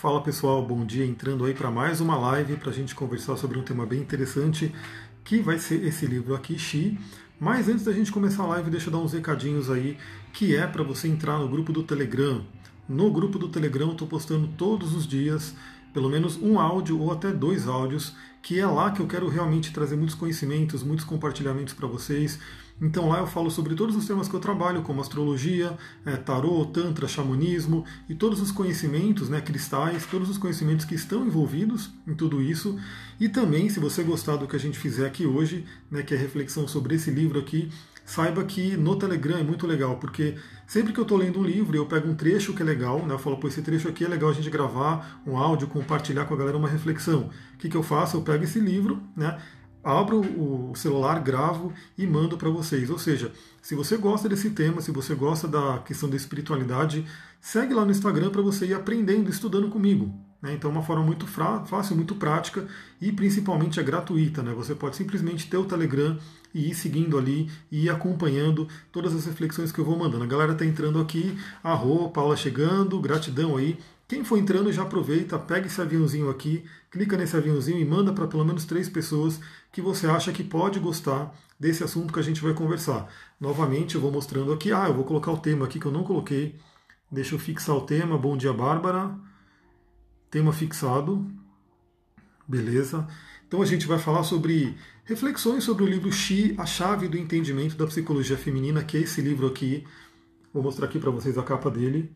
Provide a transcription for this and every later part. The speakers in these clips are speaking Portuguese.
Fala pessoal, bom dia. Entrando aí para mais uma live para a gente conversar sobre um tema bem interessante que vai ser esse livro aqui, Xi. Mas antes da gente começar a live, deixa eu dar uns recadinhos aí que é para você entrar no grupo do Telegram. No grupo do Telegram eu estou postando todos os dias pelo menos um áudio ou até dois áudios, que é lá que eu quero realmente trazer muitos conhecimentos, muitos compartilhamentos para vocês. Então lá eu falo sobre todos os temas que eu trabalho, como astrologia, é, tarô, tantra, xamanismo e todos os conhecimentos, né, cristais, todos os conhecimentos que estão envolvidos em tudo isso. E também, se você gostar do que a gente fizer aqui hoje, né, que é reflexão sobre esse livro aqui, saiba que no Telegram é muito legal, porque sempre que eu estou lendo um livro, eu pego um trecho que é legal, né, eu falo, pô, esse trecho aqui é legal a gente gravar um áudio, compartilhar com a galera uma reflexão. O que, que eu faço? Eu pego esse livro, né, abro o celular, gravo e mando para vocês. Ou seja, se você gosta desse tema, se você gosta da questão da espiritualidade, segue lá no Instagram para você ir aprendendo, estudando comigo. Né? Então é uma forma muito fácil, muito prática e principalmente é gratuita. Né? Você pode simplesmente ter o Telegram e ir seguindo ali e ir acompanhando todas as reflexões que eu vou mandando. A galera está entrando aqui, a Rô, Paula chegando, gratidão aí. Quem for entrando já aproveita, pega esse aviãozinho aqui, clica nesse aviãozinho e manda para pelo menos três pessoas que você acha que pode gostar desse assunto que a gente vai conversar. Novamente, eu vou mostrando aqui. Ah, eu vou colocar o tema aqui que eu não coloquei. Deixa eu fixar o tema. Bom dia, Bárbara. Tema fixado. Beleza. Então a gente vai falar sobre reflexões sobre o livro Xi, a chave do entendimento da psicologia feminina, que é esse livro aqui. Vou mostrar aqui para vocês a capa dele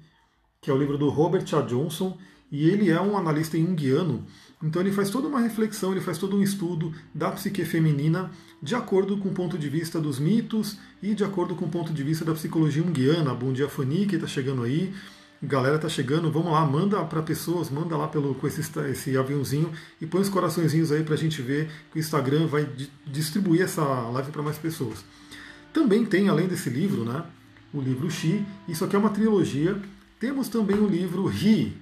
que é o livro do Robert A. Johnson, e ele é um analista junguiano, então ele faz toda uma reflexão, ele faz todo um estudo da psique feminina de acordo com o ponto de vista dos mitos e de acordo com o ponto de vista da psicologia junguiana. Bom dia, Fanny, que está chegando aí. Galera tá chegando, vamos lá, manda para pessoas, manda lá pelo com esse, esse aviãozinho e põe os coraçõezinhos aí para a gente ver que o Instagram vai distribuir essa live para mais pessoas. Também tem, além desse livro, né, o livro Xi, isso aqui é uma trilogia temos também o livro Ri.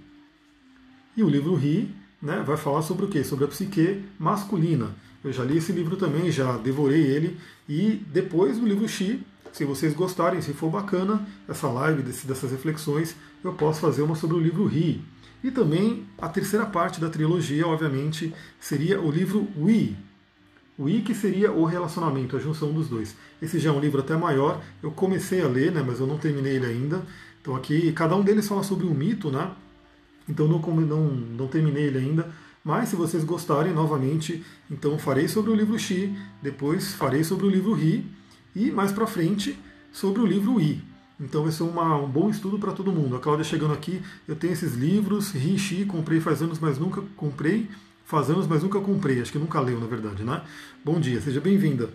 E o livro Ri né, vai falar sobre o quê? Sobre a psique masculina. Eu já li esse livro também, já devorei ele. E depois do livro Xi, se vocês gostarem, se for bacana essa live, desse, dessas reflexões, eu posso fazer uma sobre o livro Ri. E também a terceira parte da trilogia, obviamente, seria o livro. O I que seria o relacionamento, a junção dos dois. Esse já é um livro até maior. Eu comecei a ler, né, mas eu não terminei ele ainda. Então aqui cada um deles fala sobre um mito, né? Então não, não, não terminei ele ainda. Mas se vocês gostarem, novamente, então farei sobre o livro Xi, depois farei sobre o livro Ri e mais para frente sobre o livro I. Então vai ser uma, um bom estudo para todo mundo. A Cláudia chegando aqui, eu tenho esses livros, Ri Xi, comprei faz anos, mas nunca comprei, faz anos, mas nunca comprei, acho que nunca leu, na verdade, né? Bom dia, seja bem-vinda.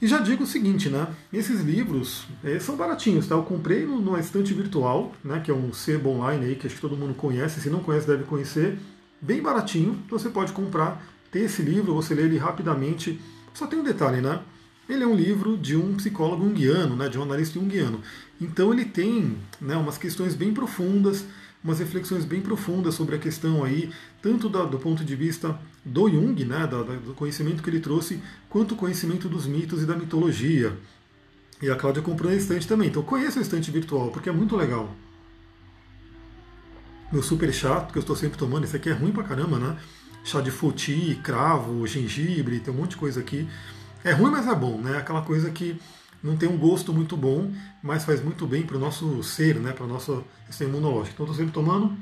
E já digo o seguinte, né? Esses livros é, são baratinhos, tá? Eu comprei numa estante virtual, né? Que é um sebo online aí, que acho que todo mundo conhece. Se não conhece, deve conhecer. Bem baratinho, então você pode comprar, ter esse livro, você lê ele rapidamente. Só tem um detalhe, né? Ele é um livro de um psicólogo junguiano, né? De um analista junguiano. Então ele tem né, umas questões bem profundas umas reflexões bem profundas sobre a questão aí, tanto da, do ponto de vista do Jung, né, da, do conhecimento que ele trouxe, quanto o conhecimento dos mitos e da mitologia. E a Cláudia comprou a estante também, então conheça a estante virtual, porque é muito legal. Meu super chá, que eu estou sempre tomando, esse aqui é ruim pra caramba, né? Chá de foti, cravo, gengibre, tem um monte de coisa aqui. É ruim, mas é bom, né? Aquela coisa que não tem um gosto muito bom, mas faz muito bem para o nosso ser, né, para o nosso sistema imunológico. Então, estou sempre tomando.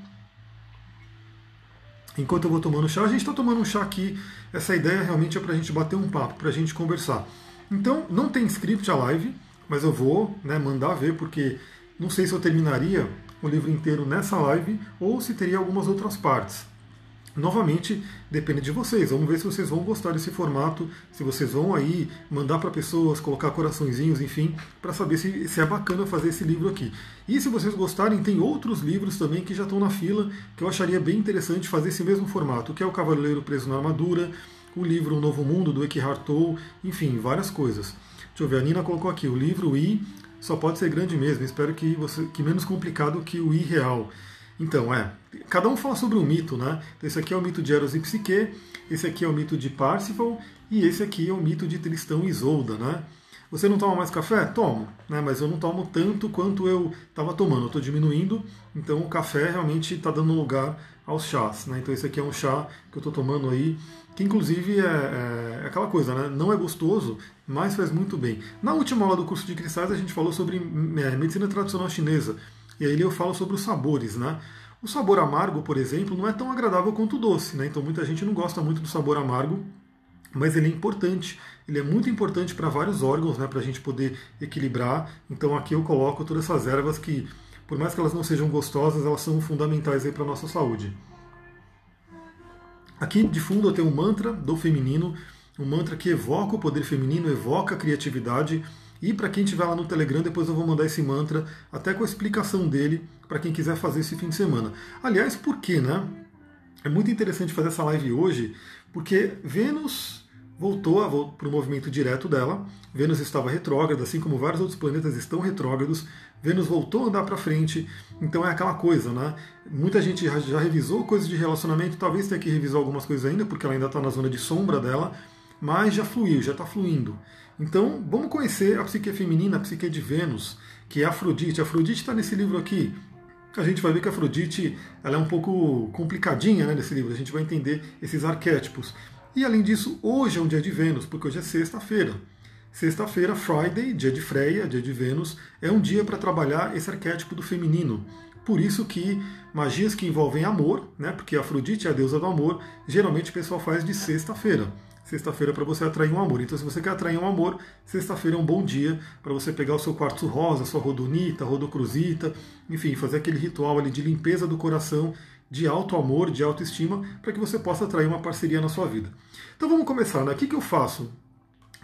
Enquanto eu vou tomando chá, a gente está tomando um chá aqui. Essa ideia realmente é para a gente bater um papo, para a gente conversar. Então, não tem script a live, mas eu vou né, mandar ver, porque não sei se eu terminaria o livro inteiro nessa live ou se teria algumas outras partes. Novamente, depende de vocês. Vamos ver se vocês vão gostar desse formato, se vocês vão aí mandar para pessoas, colocar coraçõezinhos, enfim, para saber se, se é bacana fazer esse livro aqui. E se vocês gostarem, tem outros livros também que já estão na fila, que eu acharia bem interessante fazer esse mesmo formato, que é o Cavaleiro Preso na Armadura, o livro O Novo Mundo, do Eckhart Tolle, enfim, várias coisas. Deixa eu ver, a Nina colocou aqui, o livro I só pode ser grande mesmo, espero que, você, que menos complicado que o I real. Então, é, cada um fala sobre um mito, né? Então, esse aqui é o mito de Eros e Psique, esse aqui é o mito de Parsifal e esse aqui é o mito de Tristão e Isolda, né? Você não toma mais café? Tomo, né? mas eu não tomo tanto quanto eu estava tomando. Eu estou diminuindo, então o café realmente está dando lugar aos chás. Né? Então esse aqui é um chá que eu estou tomando aí, que inclusive é, é, é, aquela coisa, né? não é gostoso, mas faz muito bem. Na última aula do curso de cristais a gente falou sobre é, medicina tradicional chinesa, e aí eu falo sobre os sabores. Né? O sabor amargo, por exemplo, não é tão agradável quanto o doce, né? então muita gente não gosta muito do sabor amargo, mas ele é importante. Ele é muito importante para vários órgãos, né, para a gente poder equilibrar. Então aqui eu coloco todas essas ervas que, por mais que elas não sejam gostosas, elas são fundamentais para a nossa saúde. Aqui de fundo eu tenho um mantra do feminino, um mantra que evoca o poder feminino, evoca a criatividade. E para quem estiver lá no Telegram, depois eu vou mandar esse mantra, até com a explicação dele, para quem quiser fazer esse fim de semana. Aliás, por quê, né? É muito interessante fazer essa live hoje, porque Vênus voltou para o movimento direto dela. Vênus estava retrógrada, assim como vários outros planetas estão retrógrados. Vênus voltou a andar para frente, então é aquela coisa, né? Muita gente já, revisou coisas de relacionamento, talvez tenha que revisar algumas coisas ainda, porque ela ainda está na zona de sombra dela, mas já fluiu, já está fluindo. Então, vamos conhecer a psique feminina, a psique de Vênus, que é Afrodite. Afrodite está nesse livro aqui, a gente vai ver que a Afrodite ela é um pouco complicadinha né, nesse livro, a gente vai entender esses arquétipos. E além disso, hoje é um dia de Vênus, porque hoje é sexta-feira. Sexta-feira, Friday, dia de Freia, dia de Vênus, é um dia para trabalhar esse arquétipo do feminino. Por isso que magias que envolvem amor, né, porque Afrodite é a deusa do amor, geralmente o pessoal faz de sexta-feira sexta-feira para você atrair um amor. Então, se você quer atrair um amor, sexta-feira é um bom dia para você pegar o seu quartzo rosa, sua rodonita, rodocruzita, enfim, fazer aquele ritual ali de limpeza do coração, de alto amor, de autoestima, para que você possa atrair uma parceria na sua vida. Então vamos começar, né? O que, que eu faço?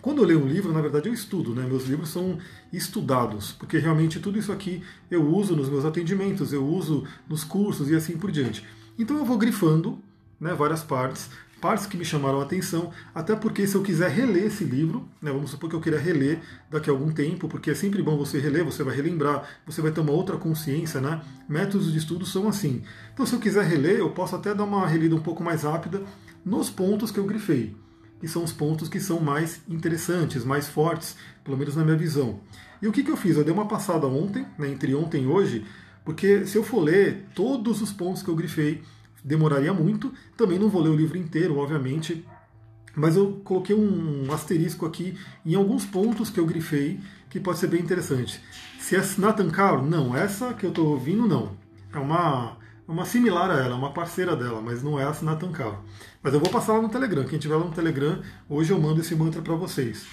Quando eu leio um livro, na verdade eu estudo, né? Meus livros são estudados, porque realmente tudo isso aqui eu uso nos meus atendimentos, eu uso nos cursos e assim por diante. Então eu vou grifando né, várias partes partes que me chamaram a atenção, até porque se eu quiser reler esse livro, né, vamos supor que eu queira reler daqui a algum tempo, porque é sempre bom você reler, você vai relembrar, você vai ter uma outra consciência, né? Métodos de estudo são assim. Então, se eu quiser reler, eu posso até dar uma relida um pouco mais rápida nos pontos que eu grifei, que são os pontos que são mais interessantes, mais fortes, pelo menos na minha visão. E o que, que eu fiz? Eu dei uma passada ontem, né, entre ontem e hoje, porque se eu for ler todos os pontos que eu grifei, demoraria muito. Também não vou ler o livro inteiro, obviamente, mas eu coloquei um asterisco aqui em alguns pontos que eu grifei que pode ser bem interessante. Se é Nathan Caro, não, essa que eu estou ouvindo, não. É uma, uma similar a ela, uma parceira dela, mas não é a Nathan Caro. Mas eu vou passar lá no Telegram. Quem tiver lá no Telegram, hoje eu mando esse mantra para vocês.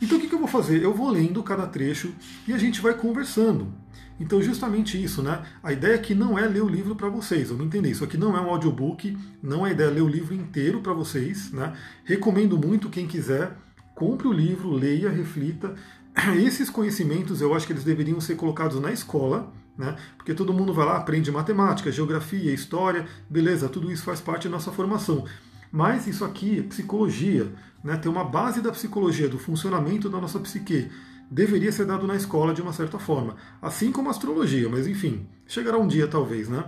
Então o que, que eu vou fazer? Eu vou lendo cada trecho e a gente vai conversando. Então, justamente isso, né? A ideia aqui não é ler o livro para vocês, vamos entender. Isso aqui não é um audiobook, não é a ideia ler o livro inteiro para vocês, né? Recomendo muito quem quiser, compre o livro, leia, reflita. Esses conhecimentos eu acho que eles deveriam ser colocados na escola, né? Porque todo mundo vai lá, aprende matemática, geografia, história, beleza, tudo isso faz parte da nossa formação. Mas isso aqui é psicologia, né? tem uma base da psicologia, do funcionamento da nossa psique deveria ser dado na escola de uma certa forma, assim como a astrologia, mas enfim, chegará um dia talvez, né?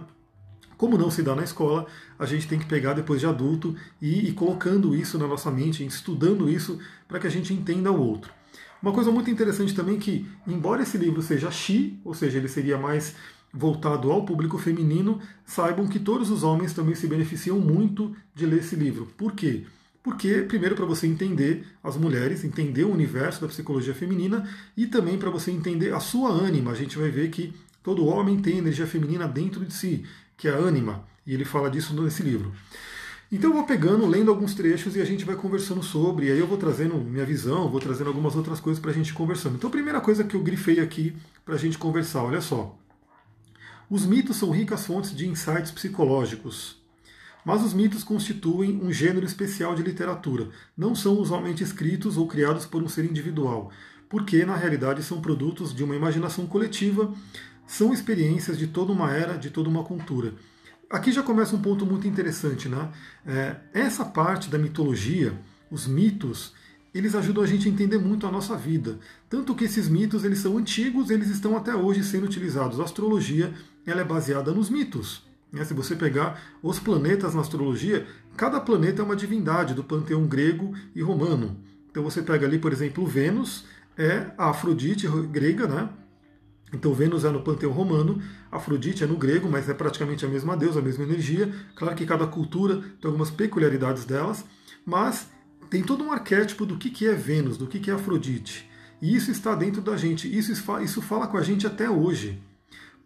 Como não se dá na escola, a gente tem que pegar depois de adulto e ir colocando isso na nossa mente, estudando isso para que a gente entenda o outro. Uma coisa muito interessante também é que, embora esse livro seja Xi, ou seja, ele seria mais voltado ao público feminino, saibam que todos os homens também se beneficiam muito de ler esse livro. Por quê? Porque, primeiro, para você entender as mulheres, entender o universo da psicologia feminina e também para você entender a sua ânima. A gente vai ver que todo homem tem energia feminina dentro de si, que é a ânima, e ele fala disso nesse livro. Então eu vou pegando, lendo alguns trechos e a gente vai conversando sobre, e aí eu vou trazendo minha visão, vou trazendo algumas outras coisas para a gente conversando. Então a primeira coisa que eu grifei aqui para a gente conversar, olha só. Os mitos são ricas fontes de insights psicológicos. Mas os mitos constituem um gênero especial de literatura, não são usualmente escritos ou criados por um ser individual, porque na realidade são produtos de uma imaginação coletiva, são experiências de toda uma era, de toda uma cultura. Aqui já começa um ponto muito interessante, né? É, essa parte da mitologia, os mitos, eles ajudam a gente a entender muito a nossa vida. Tanto que esses mitos eles são antigos, eles estão até hoje sendo utilizados. A astrologia ela é baseada nos mitos. Né? Se você pegar os planetas na astrologia, cada planeta é uma divindade do panteão grego e romano. Então você pega ali, por exemplo, Vênus é a Afrodite grega, né? Então Vênus é no panteão romano, Afrodite é no grego, mas é praticamente a mesma deusa, a mesma energia. Claro que cada cultura tem algumas peculiaridades delas, mas tem todo um arquétipo do que, é Vênus, do que, é Afrodite. E isso está dentro da gente, isso fala com a gente até hoje.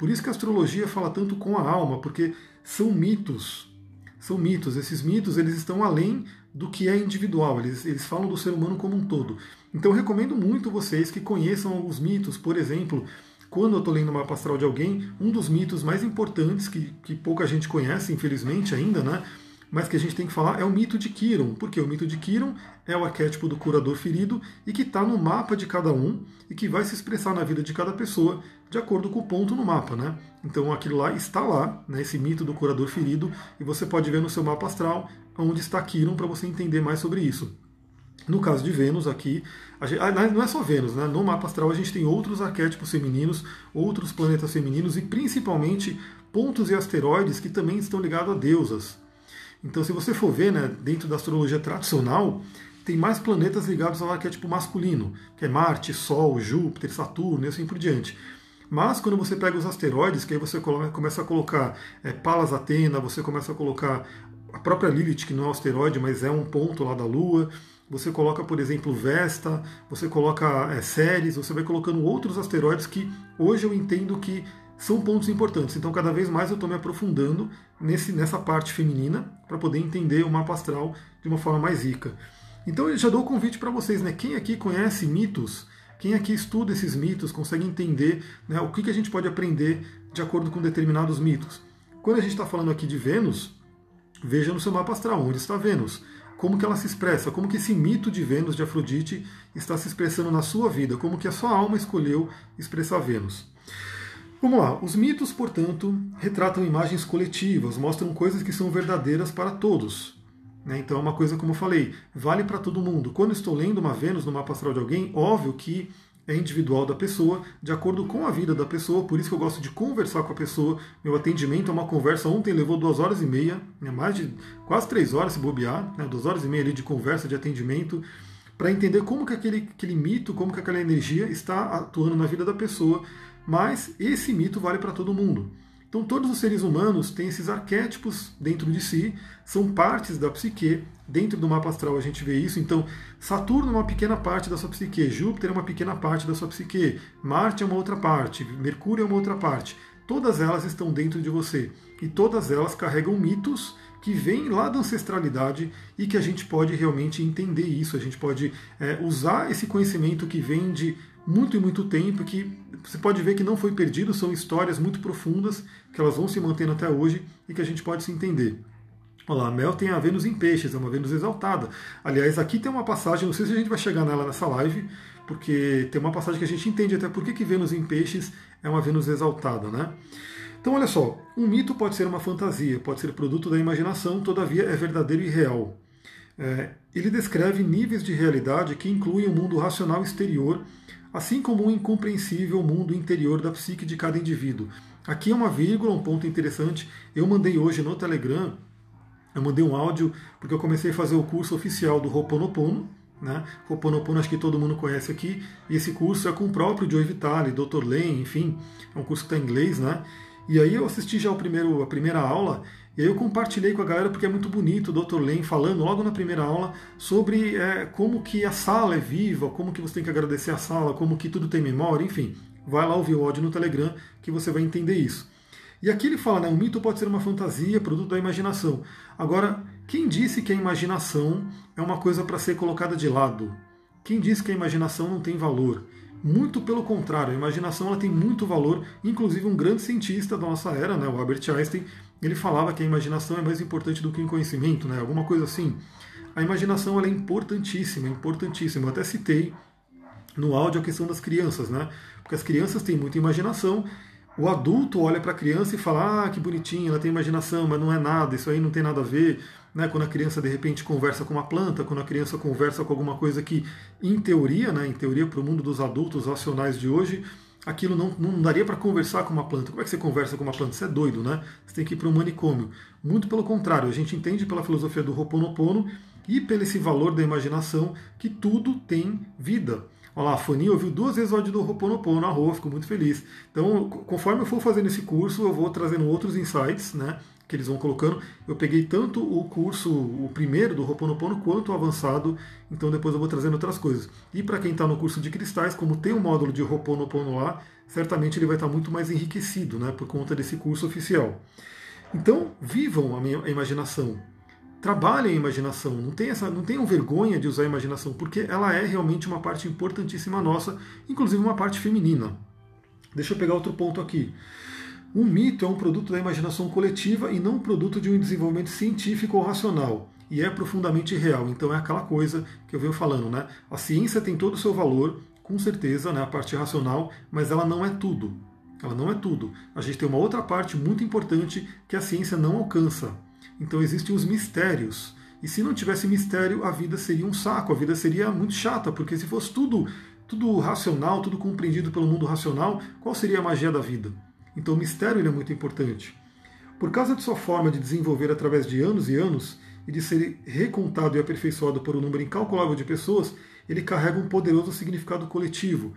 Por isso que a astrologia fala tanto com a alma, porque são mitos. São mitos. Esses mitos eles estão além do que é individual, eles, eles falam do ser humano como um todo. Então eu recomendo muito vocês que conheçam alguns mitos, por exemplo, quando eu estou lendo uma astral de alguém, um dos mitos mais importantes, que, que pouca gente conhece, infelizmente ainda, né? mas que a gente tem que falar é o mito de Kiron, porque o mito de Kiron é o arquétipo do curador ferido e que está no mapa de cada um e que vai se expressar na vida de cada pessoa de acordo com o ponto no mapa, né? Então aquilo lá está lá, né, esse mito do curador ferido, e você pode ver no seu mapa astral onde está Kiron para você entender mais sobre isso. No caso de Vênus aqui, gente, ah, não é só Vênus, né? no mapa astral a gente tem outros arquétipos femininos, outros planetas femininos e principalmente pontos e asteroides que também estão ligados a deusas. Então, se você for ver, né, dentro da astrologia tradicional, tem mais planetas ligados ao arquétipo masculino, que é Marte, Sol, Júpiter, Saturno e assim por diante. Mas quando você pega os asteroides, que aí você começa a colocar é, Palas Atena, você começa a colocar a própria Lilith, que não é um asteroide, mas é um ponto lá da Lua, você coloca, por exemplo, Vesta, você coloca é, Ceres, você vai colocando outros asteroides que hoje eu entendo que são pontos importantes. Então, cada vez mais eu estou me aprofundando nesse, nessa parte feminina para poder entender o mapa astral de uma forma mais rica. Então, eu já dou o convite para vocês, né? Quem aqui conhece mitos? Quem aqui estuda esses mitos, consegue entender né, o que, que a gente pode aprender de acordo com determinados mitos? Quando a gente está falando aqui de Vênus, veja no seu mapa astral onde está Vênus como que ela se expressa, como que esse mito de Vênus, de Afrodite, está se expressando na sua vida, como que a sua alma escolheu expressar Vênus. Vamos lá, os mitos, portanto, retratam imagens coletivas, mostram coisas que são verdadeiras para todos. Né? Então é uma coisa, como eu falei, vale para todo mundo. Quando estou lendo uma Vênus no mapa astral de alguém, óbvio que é individual da pessoa, de acordo com a vida da pessoa, por isso que eu gosto de conversar com a pessoa. Meu atendimento é uma conversa, ontem levou duas horas e meia, né? mais de quase três horas se bobear, né? duas horas e meia ali de conversa, de atendimento, para entender como que aquele, aquele mito, como que aquela energia está atuando na vida da pessoa mas esse mito vale para todo mundo. Então, todos os seres humanos têm esses arquétipos dentro de si, são partes da psique. Dentro do mapa astral a gente vê isso. Então, Saturno é uma pequena parte da sua psique, Júpiter é uma pequena parte da sua psique, Marte é uma outra parte, Mercúrio é uma outra parte. Todas elas estão dentro de você e todas elas carregam mitos que vêm lá da ancestralidade e que a gente pode realmente entender isso. A gente pode é, usar esse conhecimento que vem de muito e muito tempo, que você pode ver que não foi perdido, são histórias muito profundas, que elas vão se mantendo até hoje e que a gente pode se entender. Olha lá, a Mel tem a Vênus em peixes, é uma Vênus exaltada. Aliás, aqui tem uma passagem, não sei se a gente vai chegar nela nessa live, porque tem uma passagem que a gente entende até por que, que Vênus em peixes é uma Vênus exaltada, né? Então, olha só, um mito pode ser uma fantasia, pode ser produto da imaginação, todavia é verdadeiro e real. É, ele descreve níveis de realidade que incluem o mundo racional exterior assim como um incompreensível mundo interior da psique de cada indivíduo. Aqui é uma vírgula, um ponto interessante. Eu mandei hoje no Telegram, eu mandei um áudio, porque eu comecei a fazer o curso oficial do Ho'oponopono, né? Ho'oponopono acho que todo mundo conhece aqui, e esse curso é com o próprio Joe Vitale, Dr. Len, enfim, é um curso que está em inglês, né? E aí eu assisti já o primeiro, a primeira aula e aí eu compartilhei com a galera porque é muito bonito o Dr. Len falando logo na primeira aula sobre é, como que a sala é viva, como que você tem que agradecer a sala, como que tudo tem memória, enfim. Vai lá ouvir o áudio no Telegram que você vai entender isso. E aqui ele fala, né, um mito pode ser uma fantasia, produto da imaginação. Agora, quem disse que a imaginação é uma coisa para ser colocada de lado? Quem disse que a imaginação não tem valor? Muito pelo contrário, a imaginação ela tem muito valor. Inclusive um grande cientista da nossa era, né, o Albert Einstein, ele falava que a imaginação é mais importante do que o conhecimento, né? Alguma coisa assim. A imaginação ela é importantíssima, importantíssima. Eu até citei no áudio a questão das crianças, né? Porque as crianças têm muita imaginação. O adulto olha para a criança e fala: "Ah, que bonitinha, ela tem imaginação, mas não é nada, isso aí não tem nada a ver". Né, quando a criança de repente conversa com uma planta, quando a criança conversa com alguma coisa que, em teoria, né, em teoria para o mundo dos adultos racionais de hoje, aquilo não, não daria para conversar com uma planta. Como é que você conversa com uma planta? Você é doido, né? Você tem que ir para um manicômio. Muito pelo contrário, a gente entende pela filosofia do Ho'oponopono e pelo esse valor da imaginação que tudo tem vida. Olha lá, a ouviu duas vezes o áudio do Ho'oponopono na rua, ficou muito feliz. Então, conforme eu for fazendo esse curso, eu vou trazendo outros insights, né? Que eles vão colocando. Eu peguei tanto o curso, o primeiro do Ho'oponopono, quanto o avançado. Então, depois eu vou trazendo outras coisas. E para quem está no curso de cristais, como tem um módulo de Ho'oponopono lá, certamente ele vai estar tá muito mais enriquecido, né? Por conta desse curso oficial. Então, vivam a minha imaginação trabalhem a imaginação, não, tem essa, não tenham vergonha de usar a imaginação, porque ela é realmente uma parte importantíssima nossa, inclusive uma parte feminina. Deixa eu pegar outro ponto aqui. Um mito é um produto da imaginação coletiva e não um produto de um desenvolvimento científico ou racional. E é profundamente real. Então é aquela coisa que eu venho falando, né? A ciência tem todo o seu valor, com certeza, né? a parte racional, mas ela não é tudo. Ela não é tudo. A gente tem uma outra parte muito importante que a ciência não alcança, então existem os mistérios. E se não tivesse mistério, a vida seria um saco, a vida seria muito chata, porque se fosse tudo, tudo racional, tudo compreendido pelo mundo racional, qual seria a magia da vida? Então o mistério é muito importante. Por causa de sua forma de desenvolver através de anos e anos, e de ser recontado e aperfeiçoado por um número incalculável de pessoas, ele carrega um poderoso significado coletivo.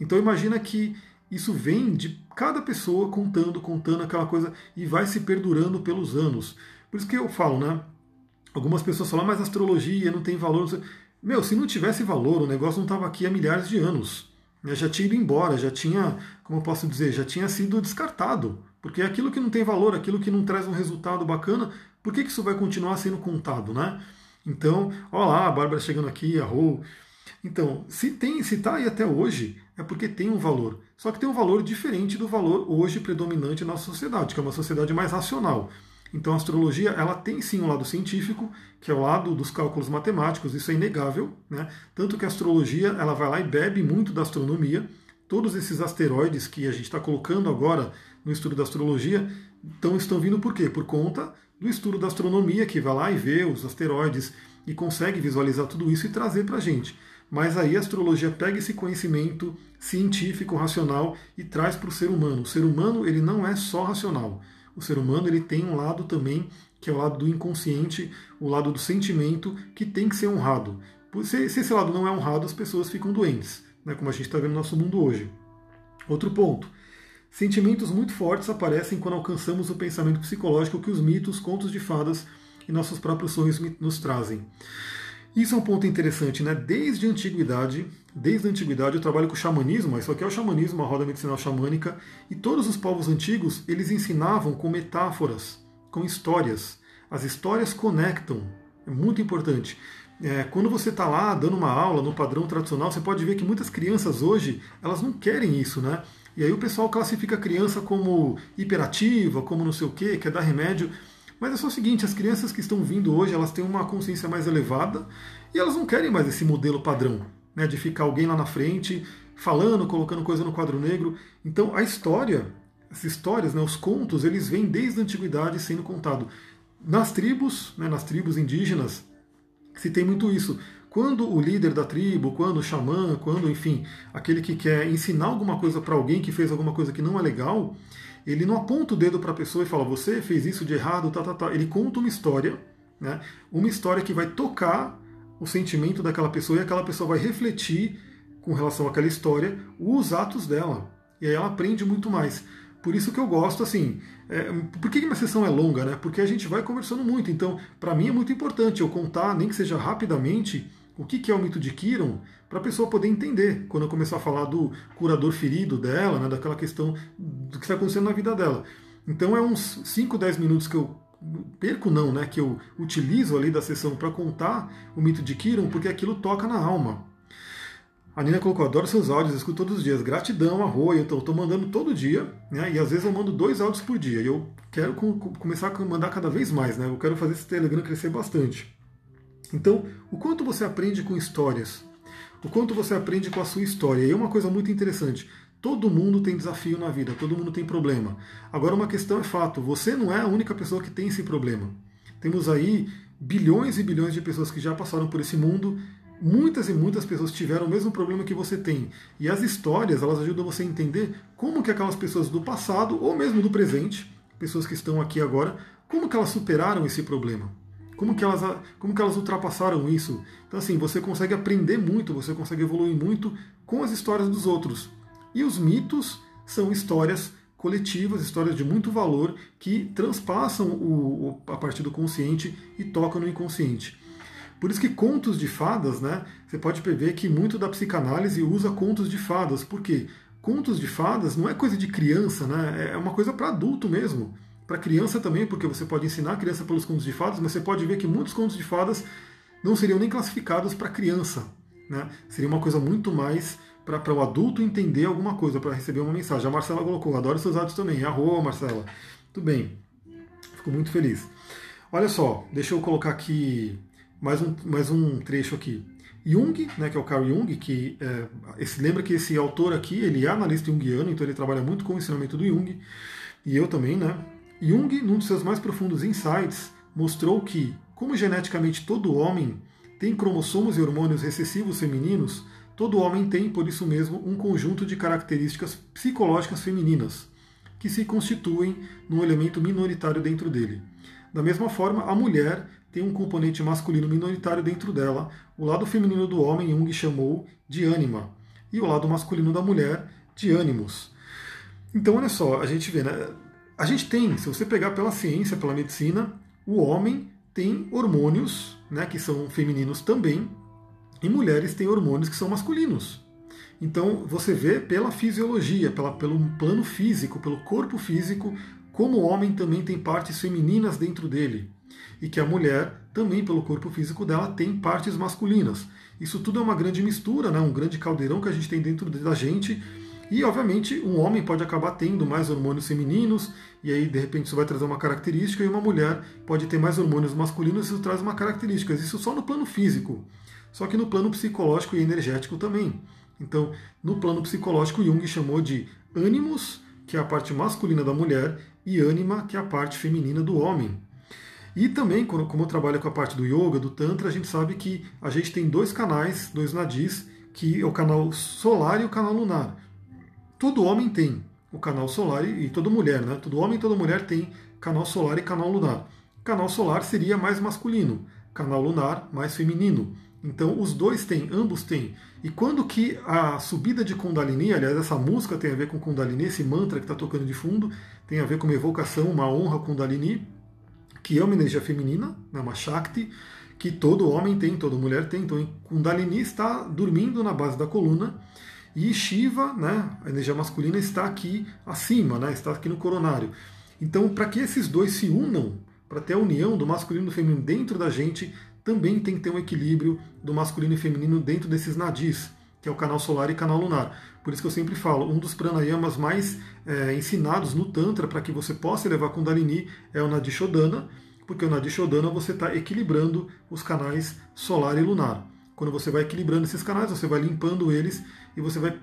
Então imagina que isso vem de cada pessoa contando, contando aquela coisa e vai se perdurando pelos anos. Por isso que eu falo, né? Algumas pessoas falam, ah, mas astrologia não tem valor. Meu, se não tivesse valor, o negócio não estava aqui há milhares de anos. Já tinha ido embora, já tinha, como eu posso dizer, já tinha sido descartado. Porque aquilo que não tem valor, aquilo que não traz um resultado bacana, por que, que isso vai continuar sendo contado, né? Então, olha lá, a Bárbara chegando aqui, a Rô. Então, se tem, se está aí até hoje, é porque tem um valor. Só que tem um valor diferente do valor hoje predominante na sociedade, que é uma sociedade mais racional. Então a astrologia ela tem sim um lado científico, que é o lado dos cálculos matemáticos, isso é inegável, né? Tanto que a astrologia ela vai lá e bebe muito da astronomia. Todos esses asteroides que a gente está colocando agora no estudo da astrologia então, estão vindo por quê? Por conta do estudo da astronomia, que vai lá e vê os asteroides e consegue visualizar tudo isso e trazer para a gente. Mas aí a astrologia pega esse conhecimento científico, racional e traz para o ser humano. O ser humano ele não é só racional o ser humano ele tem um lado também que é o lado do inconsciente, o lado do sentimento, que tem que ser honrado. Se, se esse lado não é honrado, as pessoas ficam doentes, né, como a gente está vendo no nosso mundo hoje. Outro ponto. Sentimentos muito fortes aparecem quando alcançamos o pensamento psicológico que os mitos, contos de fadas e nossos próprios sonhos nos trazem. Isso é um ponto interessante, né? Desde a antiguidade, desde a antiguidade eu trabalho com xamanismo, isso aqui é o xamanismo, a roda medicinal xamânica, e todos os povos antigos, eles ensinavam com metáforas, com histórias. As histórias conectam, é muito importante. É, quando você está lá dando uma aula no padrão tradicional, você pode ver que muitas crianças hoje, elas não querem isso, né? E aí o pessoal classifica a criança como hiperativa, como não sei o quê, quer dar remédio. Mas é só o seguinte, as crianças que estão vindo hoje, elas têm uma consciência mais elevada e elas não querem mais esse modelo padrão, né, de ficar alguém lá na frente falando, colocando coisa no quadro negro. Então a história, as histórias, né, os contos, eles vêm desde a antiguidade sendo contado. Nas tribos, né, nas tribos indígenas, se tem muito isso. Quando o líder da tribo, quando o xamã, quando, enfim, aquele que quer ensinar alguma coisa para alguém que fez alguma coisa que não é legal, ele não aponta o dedo para a pessoa e fala, você fez isso de errado, tá, tá, tá. Ele conta uma história, né? uma história que vai tocar o sentimento daquela pessoa e aquela pessoa vai refletir com relação àquela história os atos dela. E aí ela aprende muito mais. Por isso que eu gosto, assim. É, por que uma sessão é longa, né? Porque a gente vai conversando muito. Então, para mim é muito importante eu contar, nem que seja rapidamente, o que é o mito de Kiron, para a pessoa poder entender quando eu começar a falar do curador ferido dela, né, daquela questão do que está acontecendo na vida dela. Então é uns 5, 10 minutos que eu perco não, né, que eu utilizo ali da sessão para contar o mito de Kiron, porque aquilo toca na alma. A Nina colocou, adoro seus áudios, escuto todos os dias. Gratidão, arroio, eu estou mandando todo dia, né? E às vezes eu mando dois áudios por dia. E eu quero começar a mandar cada vez mais, né? Eu quero fazer esse Telegram crescer bastante. Então, o quanto você aprende com histórias, o quanto você aprende com a sua história. E é uma coisa muito interessante. Todo mundo tem desafio na vida, todo mundo tem problema. Agora, uma questão é fato: você não é a única pessoa que tem esse problema. Temos aí bilhões e bilhões de pessoas que já passaram por esse mundo. Muitas e muitas pessoas tiveram o mesmo problema que você tem. E as histórias, elas ajudam você a entender como que aquelas pessoas do passado, ou mesmo do presente, pessoas que estão aqui agora, como que elas superaram esse problema. Como que, elas, como que elas ultrapassaram isso? Então, assim, você consegue aprender muito, você consegue evoluir muito com as histórias dos outros. E os mitos são histórias coletivas, histórias de muito valor que transpassam o, a partir do consciente e tocam no inconsciente. Por isso que contos de fadas, né? Você pode ver que muito da psicanálise usa contos de fadas. Por quê? Contos de fadas não é coisa de criança, né? É uma coisa para adulto mesmo. Para criança também, porque você pode ensinar a criança pelos contos de fadas, mas você pode ver que muitos contos de fadas não seriam nem classificados para criança. Né? Seria uma coisa muito mais para o adulto entender alguma coisa, para receber uma mensagem. A Marcela colocou, adoro seus dados também. Arroa, Marcela. Tudo bem. Fico muito feliz. Olha só, deixa eu colocar aqui mais um, mais um trecho aqui. Jung, né, que é o Carl Jung, que é, esse, lembra que esse autor aqui, ele é analista junguiano, então ele trabalha muito com o ensinamento do Jung, e eu também, né? Jung, num dos seus mais profundos insights, mostrou que, como geneticamente todo homem tem cromossomos e hormônios recessivos femininos, todo homem tem, por isso mesmo, um conjunto de características psicológicas femininas, que se constituem num elemento minoritário dentro dele. Da mesma forma, a mulher tem um componente masculino minoritário dentro dela. O lado feminino do homem, Jung chamou de ânima, e o lado masculino da mulher de ânimos. Então, olha só, a gente vê, né? A gente tem, se você pegar pela ciência, pela medicina, o homem tem hormônios, né, que são femininos também, e mulheres têm hormônios que são masculinos. Então, você vê pela fisiologia, pela, pelo plano físico, pelo corpo físico, como o homem também tem partes femininas dentro dele e que a mulher também pelo corpo físico dela tem partes masculinas. Isso tudo é uma grande mistura, né? um grande caldeirão que a gente tem dentro da gente. E, obviamente, um homem pode acabar tendo mais hormônios femininos, e aí, de repente, isso vai trazer uma característica, e uma mulher pode ter mais hormônios masculinos, e isso traz uma característica. Isso só no plano físico. Só que no plano psicológico e energético também. Então, no plano psicológico, Jung chamou de ânimos, que é a parte masculina da mulher, e ânima, que é a parte feminina do homem. E também, como eu trabalho com a parte do yoga, do tantra, a gente sabe que a gente tem dois canais, dois nadis, que é o canal solar e o canal lunar. Todo homem tem o canal solar e toda mulher, né? Todo homem e toda mulher tem canal solar e canal lunar. Canal solar seria mais masculino, canal lunar mais feminino. Então os dois têm, ambos têm. E quando que a subida de Kundalini, aliás, essa música tem a ver com Kundalini, esse mantra que está tocando de fundo, tem a ver com uma evocação, uma honra Kundalini, que é uma energia feminina, né, uma Shakti, que todo homem tem, toda mulher tem. Então, Kundalini está dormindo na base da coluna e Shiva, né, a energia masculina, está aqui acima, né, está aqui no coronário. Então, para que esses dois se unam, para ter a união do masculino e do feminino dentro da gente, também tem que ter um equilíbrio do masculino e feminino dentro desses nadis, que é o canal solar e canal lunar. Por isso que eu sempre falo, um dos pranayamas mais é, ensinados no Tantra para que você possa elevar Kundalini é o Nadi Shodhana, porque o Nadi Shodhana você está equilibrando os canais solar e lunar. Quando você vai equilibrando esses canais, você vai limpando eles e você vai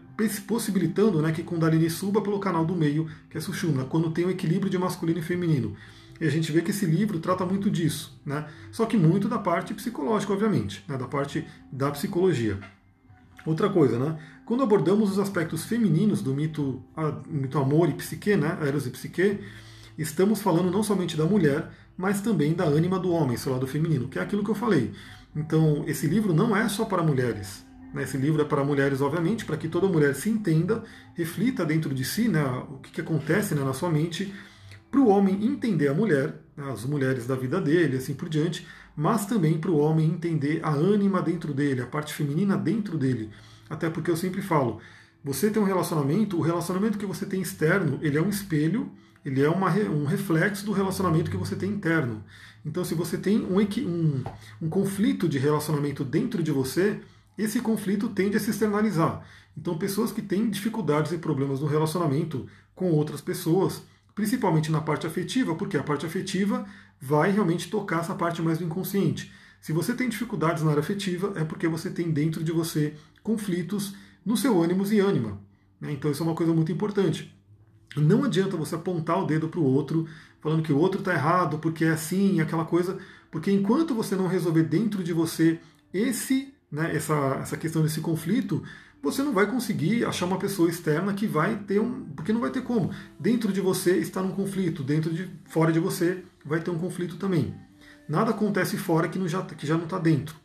possibilitando né, que Kundalini suba pelo canal do meio, que é Sushumna, quando tem o um equilíbrio de masculino e feminino. E a gente vê que esse livro trata muito disso, né? só que muito da parte psicológica, obviamente, né? da parte da psicologia. Outra coisa, né? Quando abordamos os aspectos femininos do mito, a, mito amor e psique, né? Eros e psique, estamos falando não somente da mulher, mas também da ânima do homem, seu lado feminino, que é aquilo que eu falei. Então, esse livro não é só para mulheres. Né? Esse livro é para mulheres, obviamente, para que toda mulher se entenda, reflita dentro de si né, o que, que acontece né, na sua mente, para o homem entender a mulher, né, as mulheres da vida dele, assim por diante, mas também para o homem entender a ânima dentro dele, a parte feminina dentro dele. Até porque eu sempre falo, você tem um relacionamento, o relacionamento que você tem externo, ele é um espelho, ele é uma, um reflexo do relacionamento que você tem interno. Então, se você tem um, um, um conflito de relacionamento dentro de você, esse conflito tende a se externalizar. Então, pessoas que têm dificuldades e problemas no relacionamento com outras pessoas, principalmente na parte afetiva, porque a parte afetiva vai realmente tocar essa parte mais do inconsciente. Se você tem dificuldades na área afetiva, é porque você tem dentro de você conflitos no seu ânimo e ânima. Né? Então isso é uma coisa muito importante. Não adianta você apontar o dedo para o outro, falando que o outro está errado, porque é assim, aquela coisa, porque enquanto você não resolver dentro de você esse, né, essa, essa questão desse conflito, você não vai conseguir achar uma pessoa externa que vai ter um. Porque não vai ter como. Dentro de você está num conflito, dentro de fora de você vai ter um conflito também. nada acontece fora que, não já, que já não está dentro.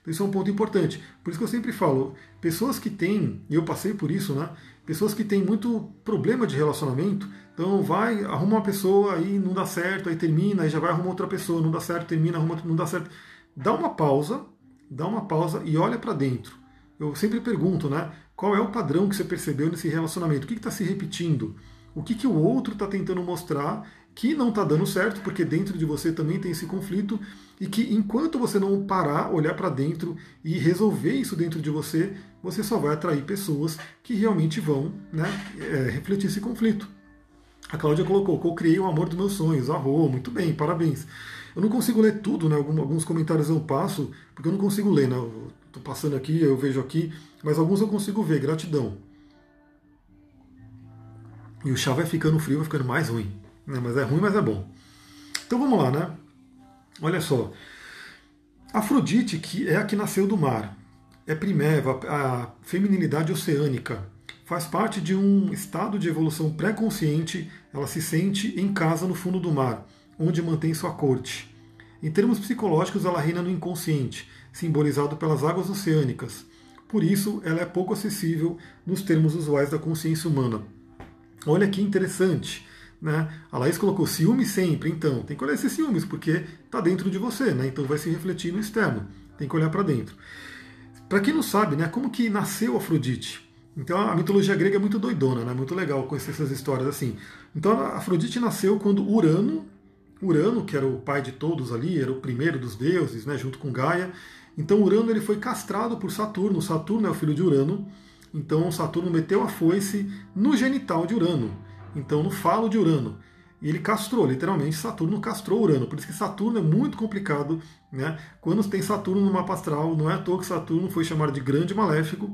Então isso é um ponto importante. Por isso que eu sempre falo, pessoas que têm, e eu passei por isso, né? Pessoas que têm muito problema de relacionamento, então vai, arruma uma pessoa, aí não dá certo, aí termina, aí já vai arrumar outra pessoa, não dá certo, termina, arruma, não dá certo. Dá uma pausa, dá uma pausa e olha para dentro. Eu sempre pergunto, né? Qual é o padrão que você percebeu nesse relacionamento? O que está se repetindo? O que, que o outro está tentando mostrar que não está dando certo, porque dentro de você também tem esse conflito, e que enquanto você não parar, olhar para dentro e resolver isso dentro de você, você só vai atrair pessoas que realmente vão né, é, refletir esse conflito. A Cláudia colocou, eu criei o amor dos meus sonhos, arro, muito bem, parabéns. Eu não consigo ler tudo, né? Alguns comentários eu passo, porque eu não consigo ler, né? Estou passando aqui, eu vejo aqui, mas alguns eu consigo ver, gratidão. E o chá vai ficando frio, vai ficando mais ruim. Né? Mas é ruim, mas é bom. Então vamos lá, né? Olha só. Afrodite, que é a que nasceu do mar, é primeva, a feminilidade oceânica, faz parte de um estado de evolução pré-consciente, ela se sente em casa no fundo do mar, onde mantém sua corte. Em termos psicológicos, ela reina no inconsciente, simbolizado pelas águas oceânicas. Por isso, ela é pouco acessível nos termos usuais da consciência humana. Olha que interessante. Né? A Laís colocou ciúme sempre, então tem que olhar esses ciúmes, porque está dentro de você, né? então vai se refletir no externo, tem que olhar para dentro. Para quem não sabe, né, como que nasceu Afrodite? Então a mitologia grega é muito doidona, né? muito legal conhecer essas histórias assim. Então Afrodite nasceu quando Urano, Urano, que era o pai de todos ali, era o primeiro dos deuses, né, junto com Gaia. Então Urano ele foi castrado por Saturno, Saturno é o filho de Urano, então Saturno meteu a foice no genital de Urano então no falo de Urano. E ele castrou, literalmente, Saturno castrou Urano. Por isso que Saturno é muito complicado. Né? Quando tem Saturno no mapa astral, não é à toa que Saturno foi chamado de grande maléfico,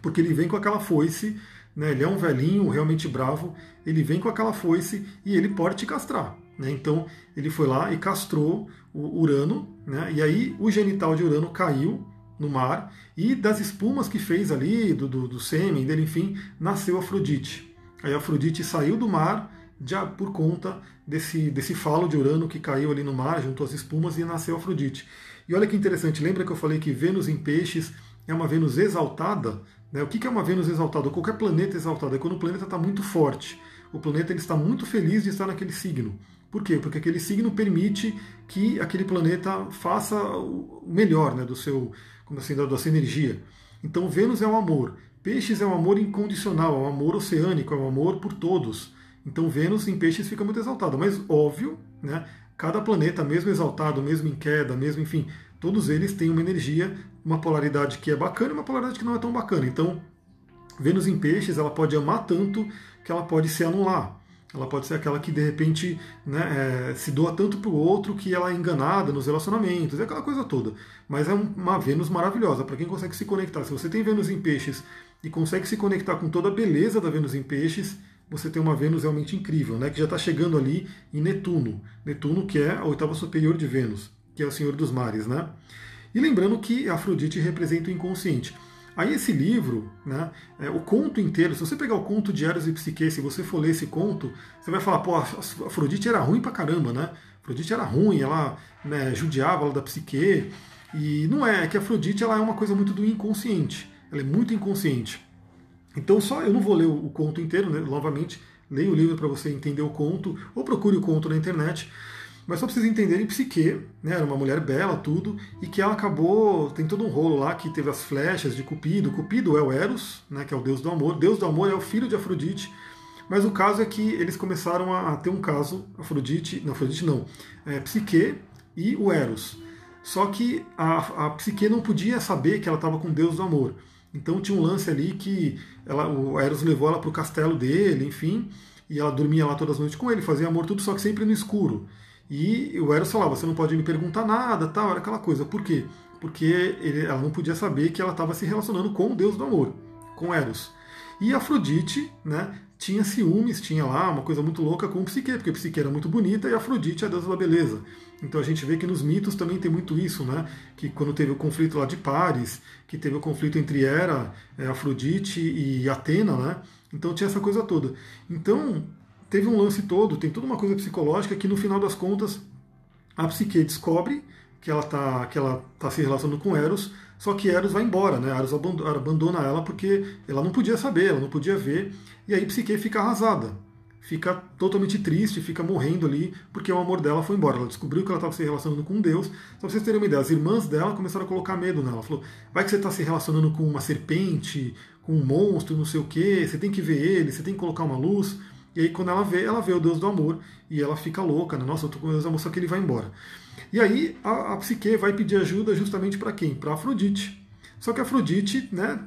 porque ele vem com aquela foice, né? ele é um velhinho realmente bravo, ele vem com aquela foice e ele pode te castrar. Né? Então ele foi lá e castrou o Urano, né? e aí o genital de Urano caiu no mar, e das espumas que fez ali, do, do, do sêmen dele, enfim, nasceu Afrodite. Aí Afrodite saiu do mar já por conta desse, desse falo de Urano que caiu ali no mar junto às espumas e nasceu Afrodite. E olha que interessante, lembra que eu falei que Vênus em peixes é uma Vênus exaltada? Né? O que é uma Vênus exaltada? Qualquer planeta exaltado é quando o planeta está muito forte. O planeta ele está muito feliz de estar naquele signo. Por quê? Porque aquele signo permite que aquele planeta faça o melhor né, do seu, como assim, da sua energia. Então Vênus é o amor. Peixes é um amor incondicional, é um amor oceânico, é um amor por todos. Então Vênus em peixes fica muito exaltada, mas óbvio, né? Cada planeta, mesmo exaltado, mesmo em queda, mesmo enfim, todos eles têm uma energia, uma polaridade que é bacana e uma polaridade que não é tão bacana. Então, Vênus em peixes, ela pode amar tanto que ela pode se anular. Ela pode ser aquela que de repente né, é, se doa tanto para o outro que ela é enganada nos relacionamentos, é aquela coisa toda. Mas é uma Vênus maravilhosa para quem consegue se conectar. Se você tem Vênus em peixes e consegue se conectar com toda a beleza da Vênus em Peixes, você tem uma Vênus realmente incrível, né, que já está chegando ali em Netuno. Netuno, que é a oitava superior de Vênus, que é o Senhor dos Mares. Né? E lembrando que Afrodite representa o inconsciente. Aí esse livro, né, é, o conto inteiro, se você pegar o conto de Eros e Psique, se você for ler esse conto, você vai falar, pô, Afrodite era ruim pra caramba, né? Afrodite era ruim, ela né, judiava ela da psique. E não é, é que Afrodite ela é uma coisa muito do inconsciente. Ela é muito inconsciente. Então só eu não vou ler o, o conto inteiro, né? novamente, leia o livro para você entender o conto, ou procure o conto na internet. Mas só para vocês entenderem, Psique né, era uma mulher bela, tudo, e que ela acabou. Tem todo um rolo lá que teve as flechas de Cupido. Cupido é o Eros, né, que é o deus do amor. Deus do amor é o filho de Afrodite. Mas o caso é que eles começaram a, ter um caso, Afrodite, não, Afrodite não, é, Psique e o Eros. Só que a, a Psique não podia saber que ela estava com o deus do amor. Então tinha um lance ali que ela, o Eros levou ela para o castelo dele, enfim, e ela dormia lá todas as noites com ele, fazia amor tudo, só que sempre no escuro. E o Eros falava, você não pode me perguntar nada, tal, era aquela coisa. Por quê? Porque ele, ela não podia saber que ela estava se relacionando com o deus do amor, com Eros. E Afrodite, né, tinha ciúmes, tinha lá uma coisa muito louca com Psique, porque Psique era muito bonita e Afrodite é a deusa da beleza. Então a gente vê que nos mitos também tem muito isso, né? Que quando teve o conflito lá de Paris, que teve o conflito entre Hera, é, Afrodite e Atena, né? Então tinha essa coisa toda. Então teve um lance todo, tem toda uma coisa psicológica que no final das contas a Psique descobre que ela está que ela tá se relacionando com Eros, só que Eros vai embora, né? Eros abandona ela porque ela não podia saber, ela não podia ver, e aí Psique fica arrasada, fica totalmente triste, fica morrendo ali, porque o amor dela foi embora. Ela descobriu que ela estava se relacionando com Deus. Só para vocês terem uma ideia, as irmãs dela começaram a colocar medo nela. Falou: vai que você está se relacionando com uma serpente, com um monstro, não sei o que, você tem que ver ele, você tem que colocar uma luz. E aí, quando ela vê, ela vê o Deus do amor e ela fica louca, né? Nossa, eu tô com Deus do amor, só que ele vai embora. E aí, a, a Psique vai pedir ajuda justamente para quem? Para Afrodite. Só que Afrodite, né,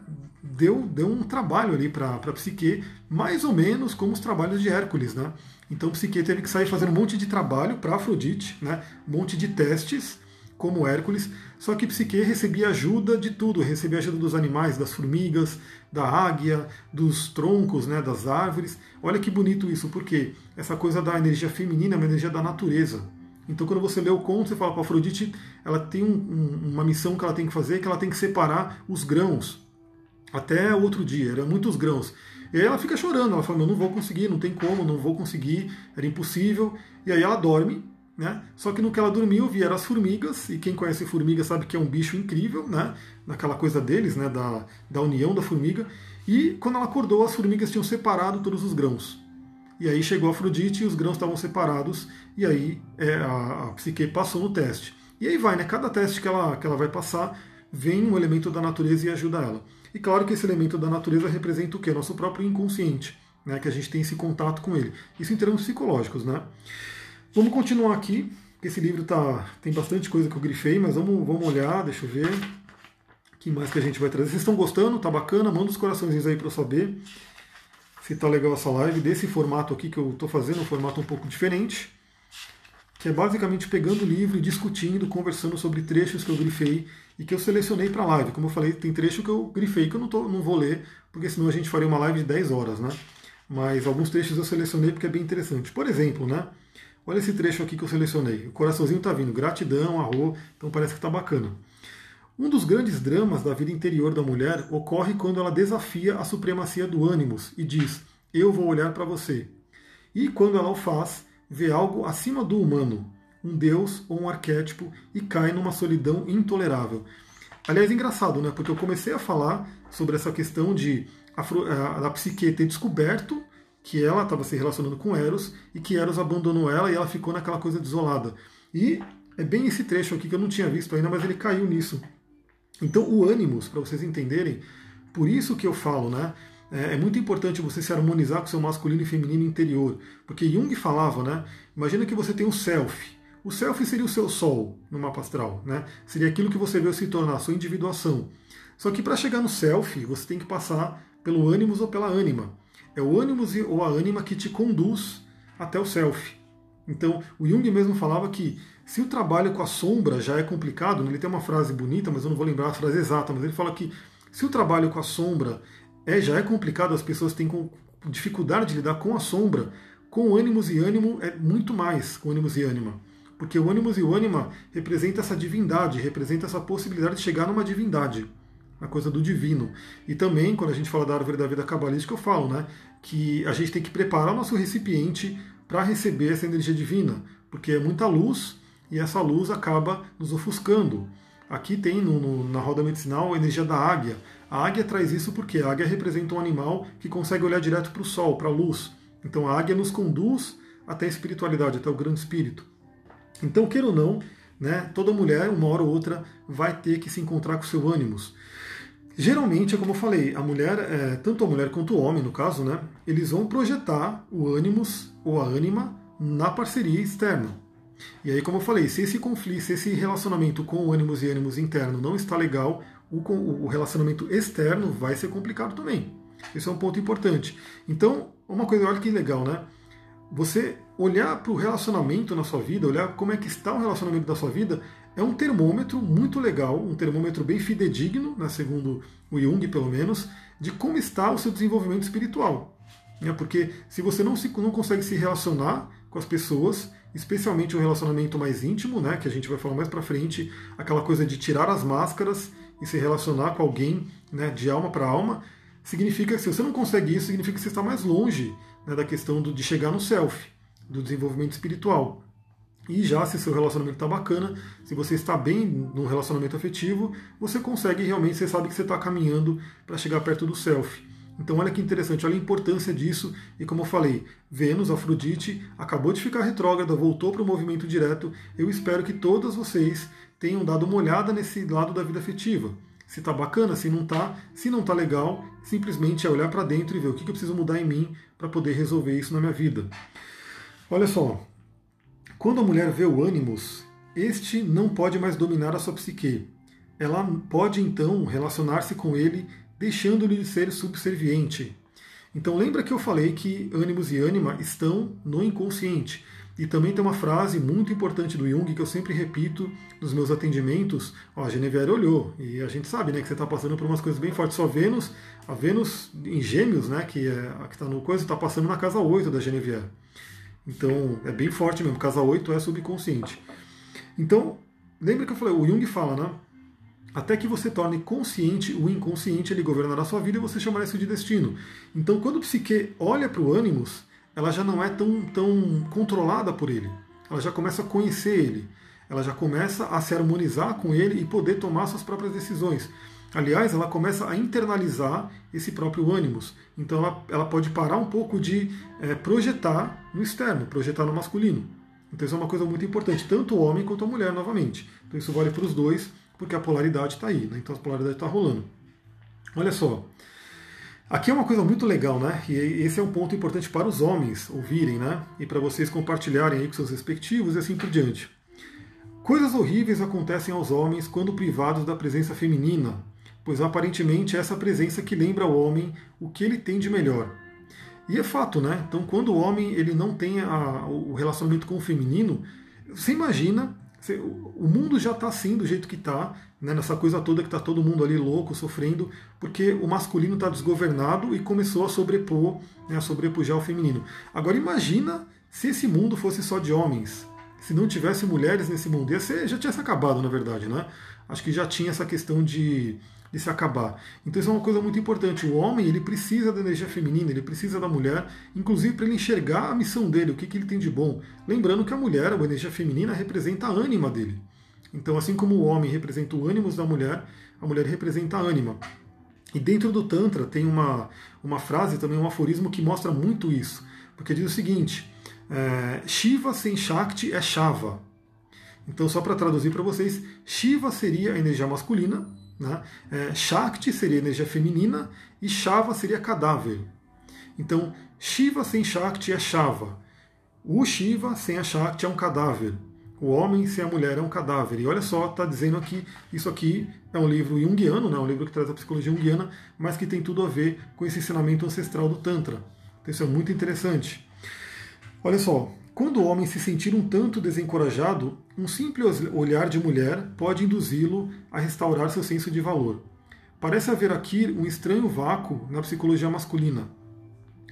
deu, deu um trabalho ali para Psique, mais ou menos como os trabalhos de Hércules, né? Então Psique teve que sair fazendo um monte de trabalho para Afrodite, né? Um monte de testes, como Hércules, só que Psique recebia ajuda de tudo, recebia ajuda dos animais, das formigas, da águia, dos troncos, né, das árvores. Olha que bonito isso, porque essa coisa da energia feminina é uma energia da natureza. Então, quando você lê o conto, você fala para Afrodite, ela tem um, um, uma missão que ela tem que fazer, que ela tem que separar os grãos até outro dia. Eram muitos grãos. E aí ela fica chorando, ela fala: Eu não vou conseguir, não tem como, não vou conseguir, era impossível. E aí ela dorme, né? Só que no que ela dormiu vieram as formigas, e quem conhece formiga sabe que é um bicho incrível, né? naquela coisa deles, né? da, da união da formiga. E quando ela acordou, as formigas tinham separado todos os grãos. E aí chegou Afrodite e os grãos estavam separados, e aí é, a, a Psique passou no teste. E aí vai, né? Cada teste que ela, que ela vai passar, vem um elemento da natureza e ajuda ela. E claro que esse elemento da natureza representa o quê? Nosso próprio inconsciente, né? que a gente tem esse contato com ele. Isso em termos psicológicos. Né? Vamos continuar aqui, porque esse livro tá, tem bastante coisa que eu grifei, mas vamos, vamos olhar, deixa eu ver. O que mais que a gente vai trazer? Vocês estão gostando? Tá bacana? Manda os coraçõezinhos aí para eu saber se tá legal essa live, desse formato aqui que eu estou fazendo, um formato um pouco diferente, que é basicamente pegando o livro discutindo, conversando sobre trechos que eu grifei e que eu selecionei para live. Como eu falei, tem trecho que eu grifei que eu não, tô, não vou ler, porque senão a gente faria uma live de 10 horas, né? Mas alguns trechos eu selecionei porque é bem interessante. Por exemplo, né? Olha esse trecho aqui que eu selecionei. O coraçãozinho está vindo, gratidão, arro, então parece que está bacana. Um dos grandes dramas da vida interior da mulher ocorre quando ela desafia a supremacia do ânimos e diz: Eu vou olhar para você. E quando ela o faz, vê algo acima do humano, um deus ou um arquétipo, e cai numa solidão intolerável. Aliás, engraçado, né? Porque eu comecei a falar sobre essa questão de a, a, a psique ter descoberto que ela estava se relacionando com Eros e que Eros abandonou ela e ela ficou naquela coisa desolada. E é bem esse trecho aqui que eu não tinha visto ainda, mas ele caiu nisso. Então, o ânimos, para vocês entenderem, por isso que eu falo, né? É, é muito importante você se harmonizar com seu masculino e feminino interior. Porque Jung falava, né? Imagina que você tem um self. O self seria o seu sol no mapa astral, né? Seria aquilo que você veio se tornar, a sua individuação. Só que para chegar no self, você tem que passar pelo ânimos ou pela ânima. É o ânimos ou a ânima que te conduz até o self. Então, o Jung mesmo falava que se o trabalho com a sombra já é complicado, né, ele tem uma frase bonita, mas eu não vou lembrar a frase exata, mas ele fala que se o trabalho com a sombra é, já é complicado, as pessoas têm dificuldade de lidar com a sombra, com ânimos e ânimo é muito mais com ânimos e ânima. Porque o ânimos e o ânima representa essa divindade, representa essa possibilidade de chegar numa divindade, a coisa do divino. E também, quando a gente fala da árvore da vida cabalística, eu falo né, que a gente tem que preparar o nosso recipiente para receber essa energia divina, porque é muita luz e essa luz acaba nos ofuscando. Aqui tem no, no, na roda medicinal a energia da águia. A águia traz isso porque a águia representa um animal que consegue olhar direto para o sol, para a luz. Então a águia nos conduz até a espiritualidade, até o grande espírito. Então, queira ou não, né, toda mulher, uma hora ou outra, vai ter que se encontrar com seu ânimos. Geralmente, é como eu falei, a mulher, é, tanto a mulher quanto o homem, no caso, né, eles vão projetar o ânimos ou a ânima na parceria externa. E aí, como eu falei, se esse conflito, se esse relacionamento com o ânimos e ânimos interno não está legal, o, o relacionamento externo vai ser complicado também. Isso é um ponto importante. Então, uma coisa, olha que legal, né? Você olhar para o relacionamento na sua vida, olhar como é que está o relacionamento da sua vida, é um termômetro muito legal, um termômetro bem fidedigno, né, segundo o Jung, pelo menos, de como está o seu desenvolvimento espiritual. Né? Porque se você não, se, não consegue se relacionar com as pessoas, especialmente um relacionamento mais íntimo, né, que a gente vai falar mais para frente, aquela coisa de tirar as máscaras e se relacionar com alguém né, de alma para alma, significa que se você não consegue isso, significa que você está mais longe né, da questão do, de chegar no self, do desenvolvimento espiritual. E já se seu relacionamento está bacana, se você está bem no relacionamento afetivo, você consegue realmente, você sabe que você está caminhando para chegar perto do self. Então olha que interessante, olha a importância disso. E como eu falei, Vênus, Afrodite, acabou de ficar retrógrada, voltou para o movimento direto. Eu espero que todas vocês tenham dado uma olhada nesse lado da vida afetiva. Se está bacana, se não está, se não está legal, simplesmente é olhar para dentro e ver o que eu preciso mudar em mim para poder resolver isso na minha vida. Olha só, quando a mulher vê o ânimos, este não pode mais dominar a sua psique. Ela pode então relacionar-se com ele, deixando-lhe de ser subserviente. Então lembra que eu falei que ânimos e ânima estão no inconsciente. E também tem uma frase muito importante do Jung que eu sempre repito nos meus atendimentos. Ó, a Genevieve olhou e a gente sabe né, que você está passando por umas coisas bem fortes. Só Vênus, a Vênus em Gêmeos, né, que é está no coisa, está passando na casa 8 da Genevieve. Então é bem forte mesmo. Casa 8 é subconsciente. Então, lembra que eu falei, o Jung fala, né? Até que você torne consciente o inconsciente, ele governará a sua vida e você chamará isso de destino. Então, quando o psique olha para o ânimos, ela já não é tão, tão controlada por ele. Ela já começa a conhecer ele. Ela já começa a se harmonizar com ele e poder tomar suas próprias decisões. Aliás, ela começa a internalizar esse próprio ânimos. Então ela, ela pode parar um pouco de é, projetar no externo, projetar no masculino. Então isso é uma coisa muito importante, tanto o homem quanto a mulher, novamente. Então isso vale para os dois, porque a polaridade está aí, né? então a polaridade está rolando. Olha só, aqui é uma coisa muito legal, né? E esse é um ponto importante para os homens ouvirem, né? E para vocês compartilharem aí com seus respectivos e assim por diante. Coisas horríveis acontecem aos homens quando privados da presença feminina, pois aparentemente é essa presença que lembra ao homem o que ele tem de melhor. E é fato, né? Então, quando o homem ele não tem a, o relacionamento com o feminino, você imagina, você, o mundo já está assim do jeito que está, né, nessa coisa toda que está todo mundo ali louco, sofrendo, porque o masculino está desgovernado e começou a sobrepor, né, a sobrepujar o feminino. Agora imagina se esse mundo fosse só de homens, se não tivesse mulheres nesse mundo, ia ser, já tinha se acabado, na verdade, né? Acho que já tinha essa questão de de se acabar. Então isso é uma coisa muito importante. O homem ele precisa da energia feminina, ele precisa da mulher, inclusive para ele enxergar a missão dele, o que, que ele tem de bom. Lembrando que a mulher, a energia feminina, representa a ânima dele. Então, assim como o homem representa o ânimos da mulher, a mulher representa a ânima. E dentro do Tantra tem uma, uma frase, também um aforismo que mostra muito isso. Porque diz o seguinte: é, Shiva sem Shakti é Shava. Então, só para traduzir para vocês, Shiva seria a energia masculina, né? É, Shakti seria energia feminina e Shava seria cadáver. Então, Shiva sem Shakti é Shava. O Shiva sem a Shakti é um cadáver. O homem sem a mulher é um cadáver. E olha só, está dizendo aqui, isso aqui é um livro junguiano, né? um livro que traz a psicologia junguiana, mas que tem tudo a ver com esse ensinamento ancestral do Tantra. Então isso é muito interessante. Olha só, quando o homem se sentir um tanto desencorajado, um simples olhar de mulher pode induzi-lo a restaurar seu senso de valor. Parece haver aqui um estranho vácuo na psicologia masculina.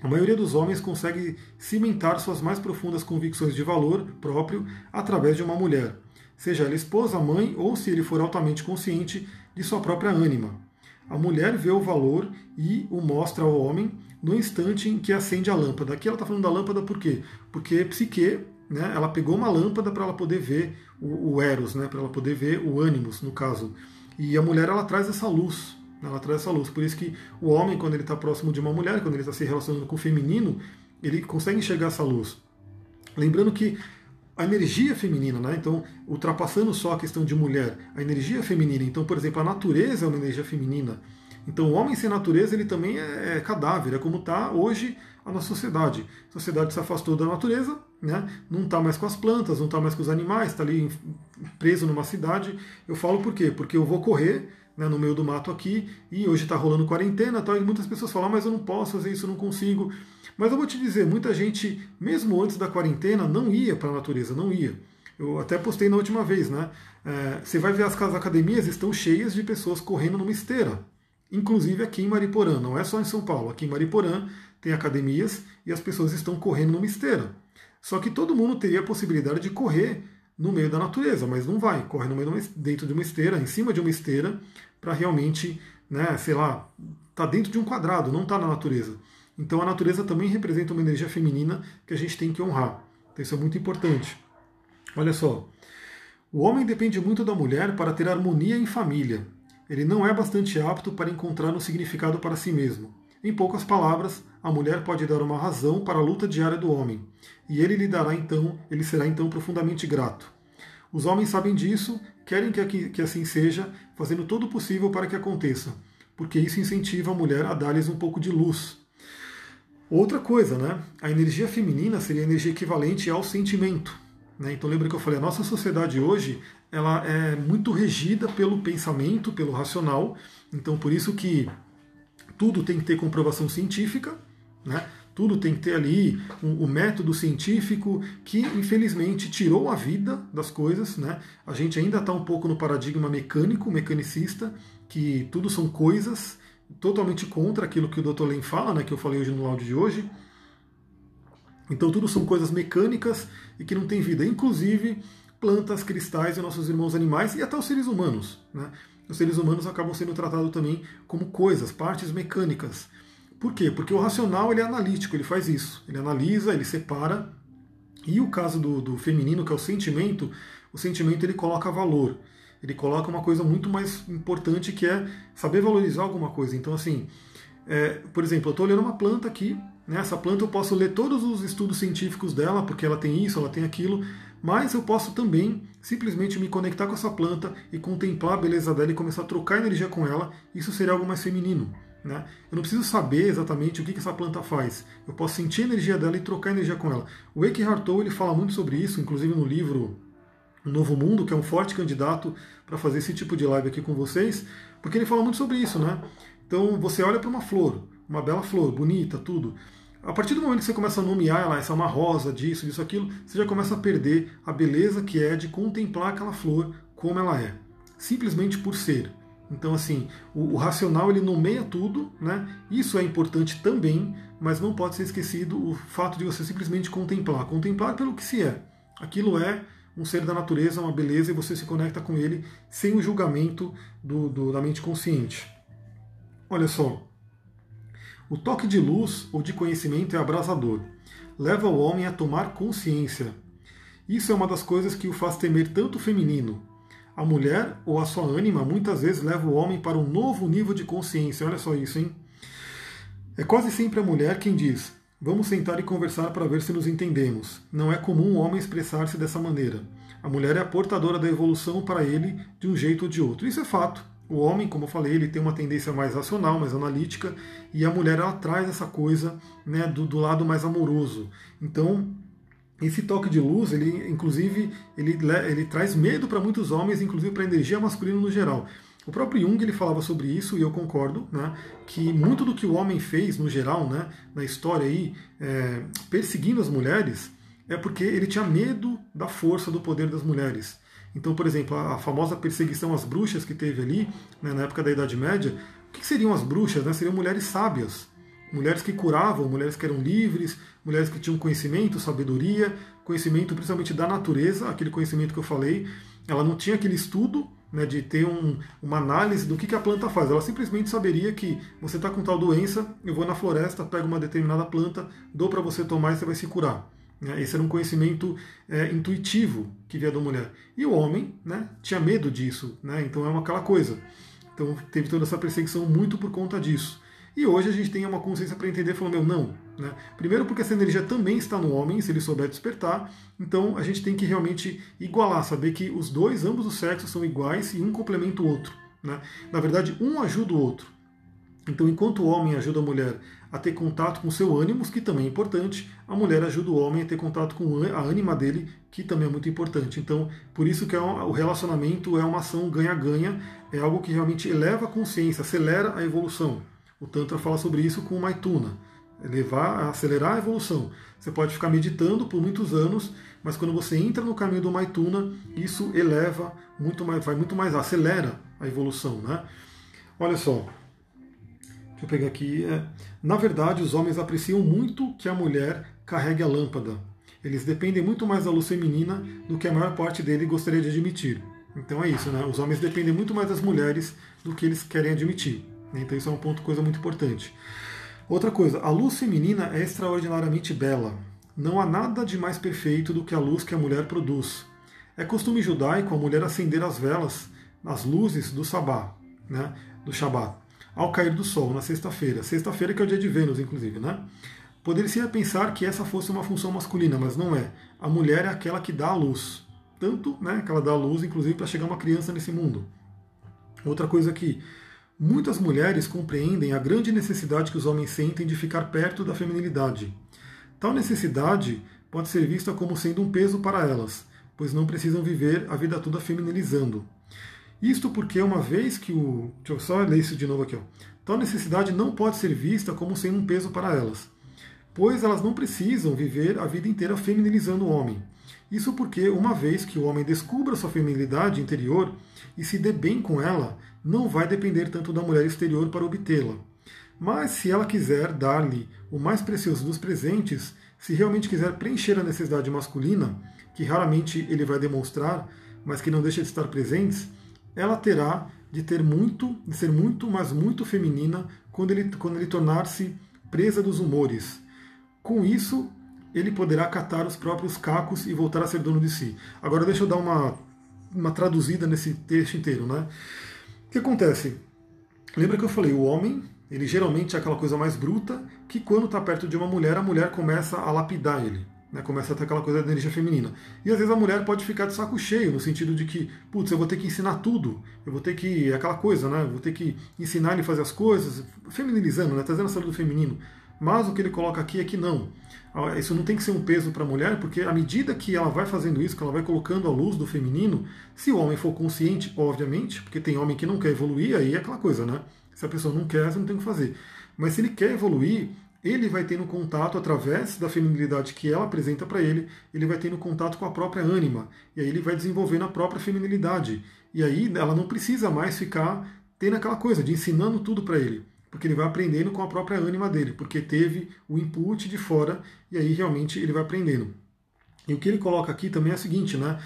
A maioria dos homens consegue cimentar suas mais profundas convicções de valor próprio através de uma mulher, seja ela esposa, mãe ou, se ele for altamente consciente, de sua própria ânima. A mulher vê o valor e o mostra ao homem no instante em que acende a lâmpada. Aqui ela está falando da lâmpada por quê? Porque Psique, né, ela pegou uma lâmpada para ela poder ver o, o Eros, né, para ela poder ver o ânimos, no caso. E a mulher ela traz essa luz, ela traz essa luz. Por isso que o homem, quando ele está próximo de uma mulher, quando ele está se relacionando com o feminino, ele consegue enxergar essa luz. Lembrando que a energia feminina, né? Então, ultrapassando só a questão de mulher, a energia feminina. Então, por exemplo, a natureza é uma energia feminina. Então, o homem sem natureza ele também é, é cadáver, é como está hoje a nossa sociedade. A sociedade se afastou da natureza, né? não está mais com as plantas, não está mais com os animais, está ali preso numa cidade. Eu falo por quê? Porque eu vou correr né, no meio do mato aqui e hoje está rolando quarentena tal, e muitas pessoas falam, ah, mas eu não posso fazer isso, eu não consigo. Mas eu vou te dizer, muita gente, mesmo antes da quarentena, não ia para a natureza, não ia. Eu até postei na última vez, né? É, você vai ver as, as academias estão cheias de pessoas correndo numa esteira inclusive aqui em Mariporã, não é só em São Paulo, aqui em Mariporã tem academias e as pessoas estão correndo numa esteira. Só que todo mundo teria a possibilidade de correr no meio da natureza, mas não vai, corre no meio de uma, dentro de uma esteira, em cima de uma esteira, para realmente, né, sei lá, tá dentro de um quadrado, não está na natureza. Então a natureza também representa uma energia feminina que a gente tem que honrar. Então isso é muito importante. Olha só. O homem depende muito da mulher para ter harmonia em família. Ele não é bastante apto para encontrar um significado para si mesmo. Em poucas palavras, a mulher pode dar uma razão para a luta diária do homem, e ele lhe dará então, ele será então profundamente grato. Os homens sabem disso, querem que, assim seja, fazendo todo o possível para que aconteça, porque isso incentiva a mulher a dar-lhes um pouco de luz. Outra coisa, né? A energia feminina seria a energia equivalente ao sentimento. Né? Então lembra que eu falei, a nossa sociedade hoje ela é muito regida pelo pensamento, pelo racional. Então por isso que tudo tem que ter comprovação científica, né? Tudo tem que ter ali o um, um método científico que, infelizmente, tirou a vida das coisas. Né? A gente ainda está um pouco no paradigma mecânico, mecanicista, que tudo são coisas, totalmente contra aquilo que o Dr. Len fala, né, que eu falei hoje no áudio de hoje. Então, tudo são coisas mecânicas e que não tem vida, inclusive plantas, cristais e nossos irmãos animais e até os seres humanos. Né? Os seres humanos acabam sendo tratados também como coisas, partes mecânicas. Por quê? Porque o racional ele é analítico, ele faz isso. Ele analisa, ele separa. E o caso do, do feminino, que é o sentimento, o sentimento ele coloca valor. Ele coloca uma coisa muito mais importante que é saber valorizar alguma coisa. Então, assim, é, por exemplo, eu estou olhando uma planta aqui. Né, essa planta eu posso ler todos os estudos científicos dela, porque ela tem isso, ela tem aquilo, mas eu posso também simplesmente me conectar com essa planta e contemplar a beleza dela e começar a trocar energia com ela. Isso seria algo mais feminino. Né? Eu não preciso saber exatamente o que, que essa planta faz. Eu posso sentir a energia dela e trocar energia com ela. O Eckhart Tolle ele fala muito sobre isso, inclusive no livro Novo Mundo, que é um forte candidato para fazer esse tipo de live aqui com vocês, porque ele fala muito sobre isso, né? Então você olha para uma flor, uma bela flor, bonita, tudo. A partir do momento que você começa a nomear ela, essa é uma rosa, disso, disso, aquilo, você já começa a perder a beleza que é de contemplar aquela flor como ela é, simplesmente por ser. Então, assim, o, o, racional ele nomeia tudo, né? Isso é importante também, mas não pode ser esquecido o fato de você simplesmente contemplar. Contemplar pelo que se é. Aquilo é um ser da natureza, uma beleza, e você se conecta com ele sem o julgamento do, do, da mente consciente. Olha só. O toque de luz ou de conhecimento é abrasador. Leva o homem a tomar consciência. Isso é uma das coisas que o faz temer tanto o feminino, a mulher ou a sua ânima muitas vezes leva o homem para um novo nível de consciência. Olha só isso, hein? É quase sempre a mulher quem diz: Vamos sentar e conversar para ver se nos entendemos. Não é comum o homem expressar-se dessa maneira. A mulher é a portadora da evolução para ele de um jeito ou de outro. Isso é fato. O homem, como eu falei, ele tem uma tendência mais racional, mais analítica, e a mulher ela traz essa coisa né, do, do lado mais amoroso. Então, esse toque de luz, ele inclusive, ele, ele traz medo para muitos homens, inclusive para a energia masculina no geral. O próprio Jung ele falava sobre isso e eu concordo, né, que muito do que o homem fez no geral, né, na história aí, é, perseguindo as mulheres, é porque ele tinha medo da força do poder das mulheres. Então, por exemplo, a, famosa perseguição às bruxas que teve ali, né, na época da Idade Média, o que, que seriam as bruxas? Né? Seriam mulheres sábias, mulheres que curavam, mulheres que eram livres, mulheres que tinham conhecimento, sabedoria, conhecimento principalmente da natureza, aquele conhecimento que eu falei. Ela não tinha aquele estudo né, de ter um, uma análise do que, que a planta faz. Ela simplesmente saberia que você está com tal doença, eu vou na floresta, pego uma determinada planta, dou para você tomar e você vai se curar. Né. Esse era um conhecimento é, intuitivo que via da mulher. E o homem né, tinha medo disso, né, então é uma, aquela coisa. Então teve toda essa perseguição muito por conta disso. E hoje a gente tem uma consciência para entender, falando, meu, não. Né? Primeiro porque essa energia também está no homem, se ele souber despertar. Então a gente tem que realmente igualar, saber que os dois, ambos os sexos, são iguais e um complementa o outro. Né? Na verdade, um ajuda o outro. Então, enquanto o homem ajuda a mulher a ter contato com seu ânimo, que também é importante, a mulher ajuda o homem a ter contato com a ânima dele, que também é muito importante. Então, por isso que é o relacionamento é uma ação ganha-ganha, é algo que realmente eleva a consciência, acelera a evolução. O Tantra fala sobre isso com o Maituna, levar acelerar a evolução. Você pode ficar meditando por muitos anos, mas quando você entra no caminho do Maituna, isso eleva muito mais, vai muito mais, acelera a evolução, né? Olha só, deixa eu pegar aqui. É, na verdade, os homens apreciam muito que a mulher carregue a lâmpada. Eles dependem muito mais da luz feminina do que a maior parte dele gostaria de admitir. Então é isso, né? Os homens dependem muito mais das mulheres do que eles querem admitir. Então isso é um ponto, coisa muito importante. Outra coisa, a luz feminina é extraordinariamente bela. Não há nada de mais perfeito do que a luz que a mulher produz. É costume judaico a mulher acender as velas, as luzes do sabá, né, do Shabat, ao cair do sol na sexta-feira. Sexta-feira que é o dia de Vênus, inclusive, né? Poderia pensar que essa fosse uma função masculina, mas não é. A mulher é aquela que dá a luz. Tanto né, que ela dá a luz, inclusive, para chegar uma criança nesse mundo. Outra coisa que muitas mulheres compreendem a grande necessidade que os homens sentem de ficar perto da feminilidade. Tal necessidade pode ser vista como sendo um peso para elas, pois não precisam viver a vida toda feminilizando. Isto porque, uma vez que o. Deixa eu só ler isso de novo aqui. Ó. Tal necessidade não pode ser vista como sendo um peso para elas, pois elas não precisam viver a vida inteira feminilizando o homem. Isso porque, uma vez que o homem descubra sua feminilidade interior e se dê bem com ela, não vai depender tanto da mulher exterior para obtê-la. Mas se ela quiser dar-lhe o mais precioso dos presentes, se realmente quiser preencher a necessidade masculina, que raramente ele vai demonstrar, mas que não deixa de estar presentes, ela terá de ter muito, de ser muito, mas muito feminina quando ele, quando ele tornar-se presa dos humores. Com isso, ele poderá catar os próprios cacos e voltar a ser dono de si. Agora deixa eu dar uma, uma traduzida nesse texto inteiro, né? O que acontece? Lembra que eu falei, o homem, ele geralmente é aquela coisa mais bruta, que quando está perto de uma mulher, a mulher começa a lapidar ele. Né, começa a ter aquela coisa da energia feminina. E às vezes a mulher pode ficar de saco cheio, no sentido de que, putz, eu vou ter que ensinar tudo, eu vou ter que. É aquela coisa, né? Vou ter que ensinar ele a fazer as coisas, feminilizando, né? Trazendo a saúde do feminino. Mas o que ele coloca aqui é que não. Ah, isso não tem que ser um peso para a mulher, porque à medida que ela vai fazendo isso, que ela vai colocando a luz do feminino, se o homem for consciente, obviamente, porque tem homem que não quer evoluir, aí é aquela coisa, né? Se a pessoa não quer, você não tem o que fazer. Mas se ele quer evoluir, ele vai tendo contato através da feminilidade que ela apresenta para ele, ele vai tendo contato com a própria ânima, e aí ele vai desenvolvendo a própria feminilidade. E aí ela não precisa mais ficar tendo aquela coisa de ensinando tudo para ele porque ele vai aprendendo com a própria ânima dele, porque teve o input de fora e aí realmente ele vai aprendendo. E o que ele coloca aqui também é o seguinte, né?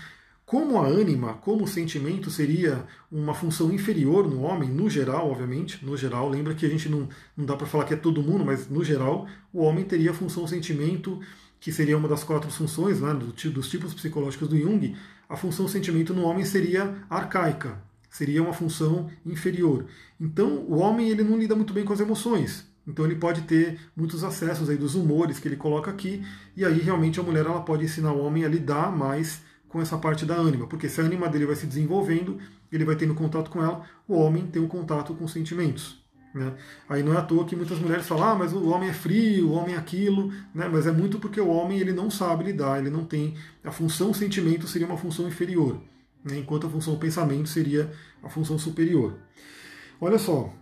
Como a ânima, como o sentimento seria uma função inferior no homem, no geral, obviamente, no geral, lembra que a gente não, não dá para falar que é todo mundo, mas no geral, o homem teria a função sentimento, que seria uma das quatro funções né, dos tipos psicológicos do Jung, a função sentimento no homem seria arcaica, seria uma função inferior. Então, o homem ele não lida muito bem com as emoções. Então ele pode ter muitos acessos aí dos humores que ele coloca aqui, e aí realmente a mulher ela pode ensinar o homem a lidar mais com essa parte da ânima, porque se a ânima dele vai se desenvolvendo, ele vai tendo contato com ela, o homem tem um contato com os sentimentos. Né? Aí não é à toa que muitas mulheres falam, ah, mas o homem é frio, o homem é aquilo, né? mas é muito porque o homem ele não sabe lidar, ele não tem. A função sentimento seria uma função inferior né, enquanto a função pensamento seria a função superior. Olha só,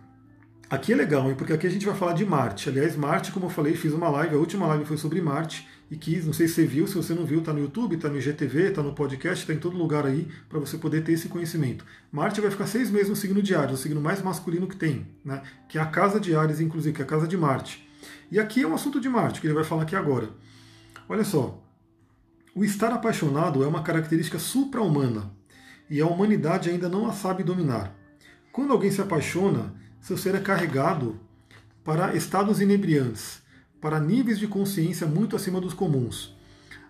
aqui é legal, hein, porque aqui a gente vai falar de Marte. Aliás, Marte, como eu falei, fiz uma live, a última live foi sobre Marte, e quis, não sei se você viu, se você não viu, está no YouTube, está no IGTV, está no podcast, está em todo lugar aí para você poder ter esse conhecimento. Marte vai ficar seis meses no signo de Ares, o signo mais masculino que tem, né, que é a casa de Ares, inclusive, que é a casa de Marte. E aqui é um assunto de Marte, que ele vai falar aqui agora. Olha só, o estar apaixonado é uma característica supra-humana e a humanidade ainda não a sabe dominar. Quando alguém se apaixona, seu ser é carregado para estados inebriantes, para níveis de consciência muito acima dos comuns,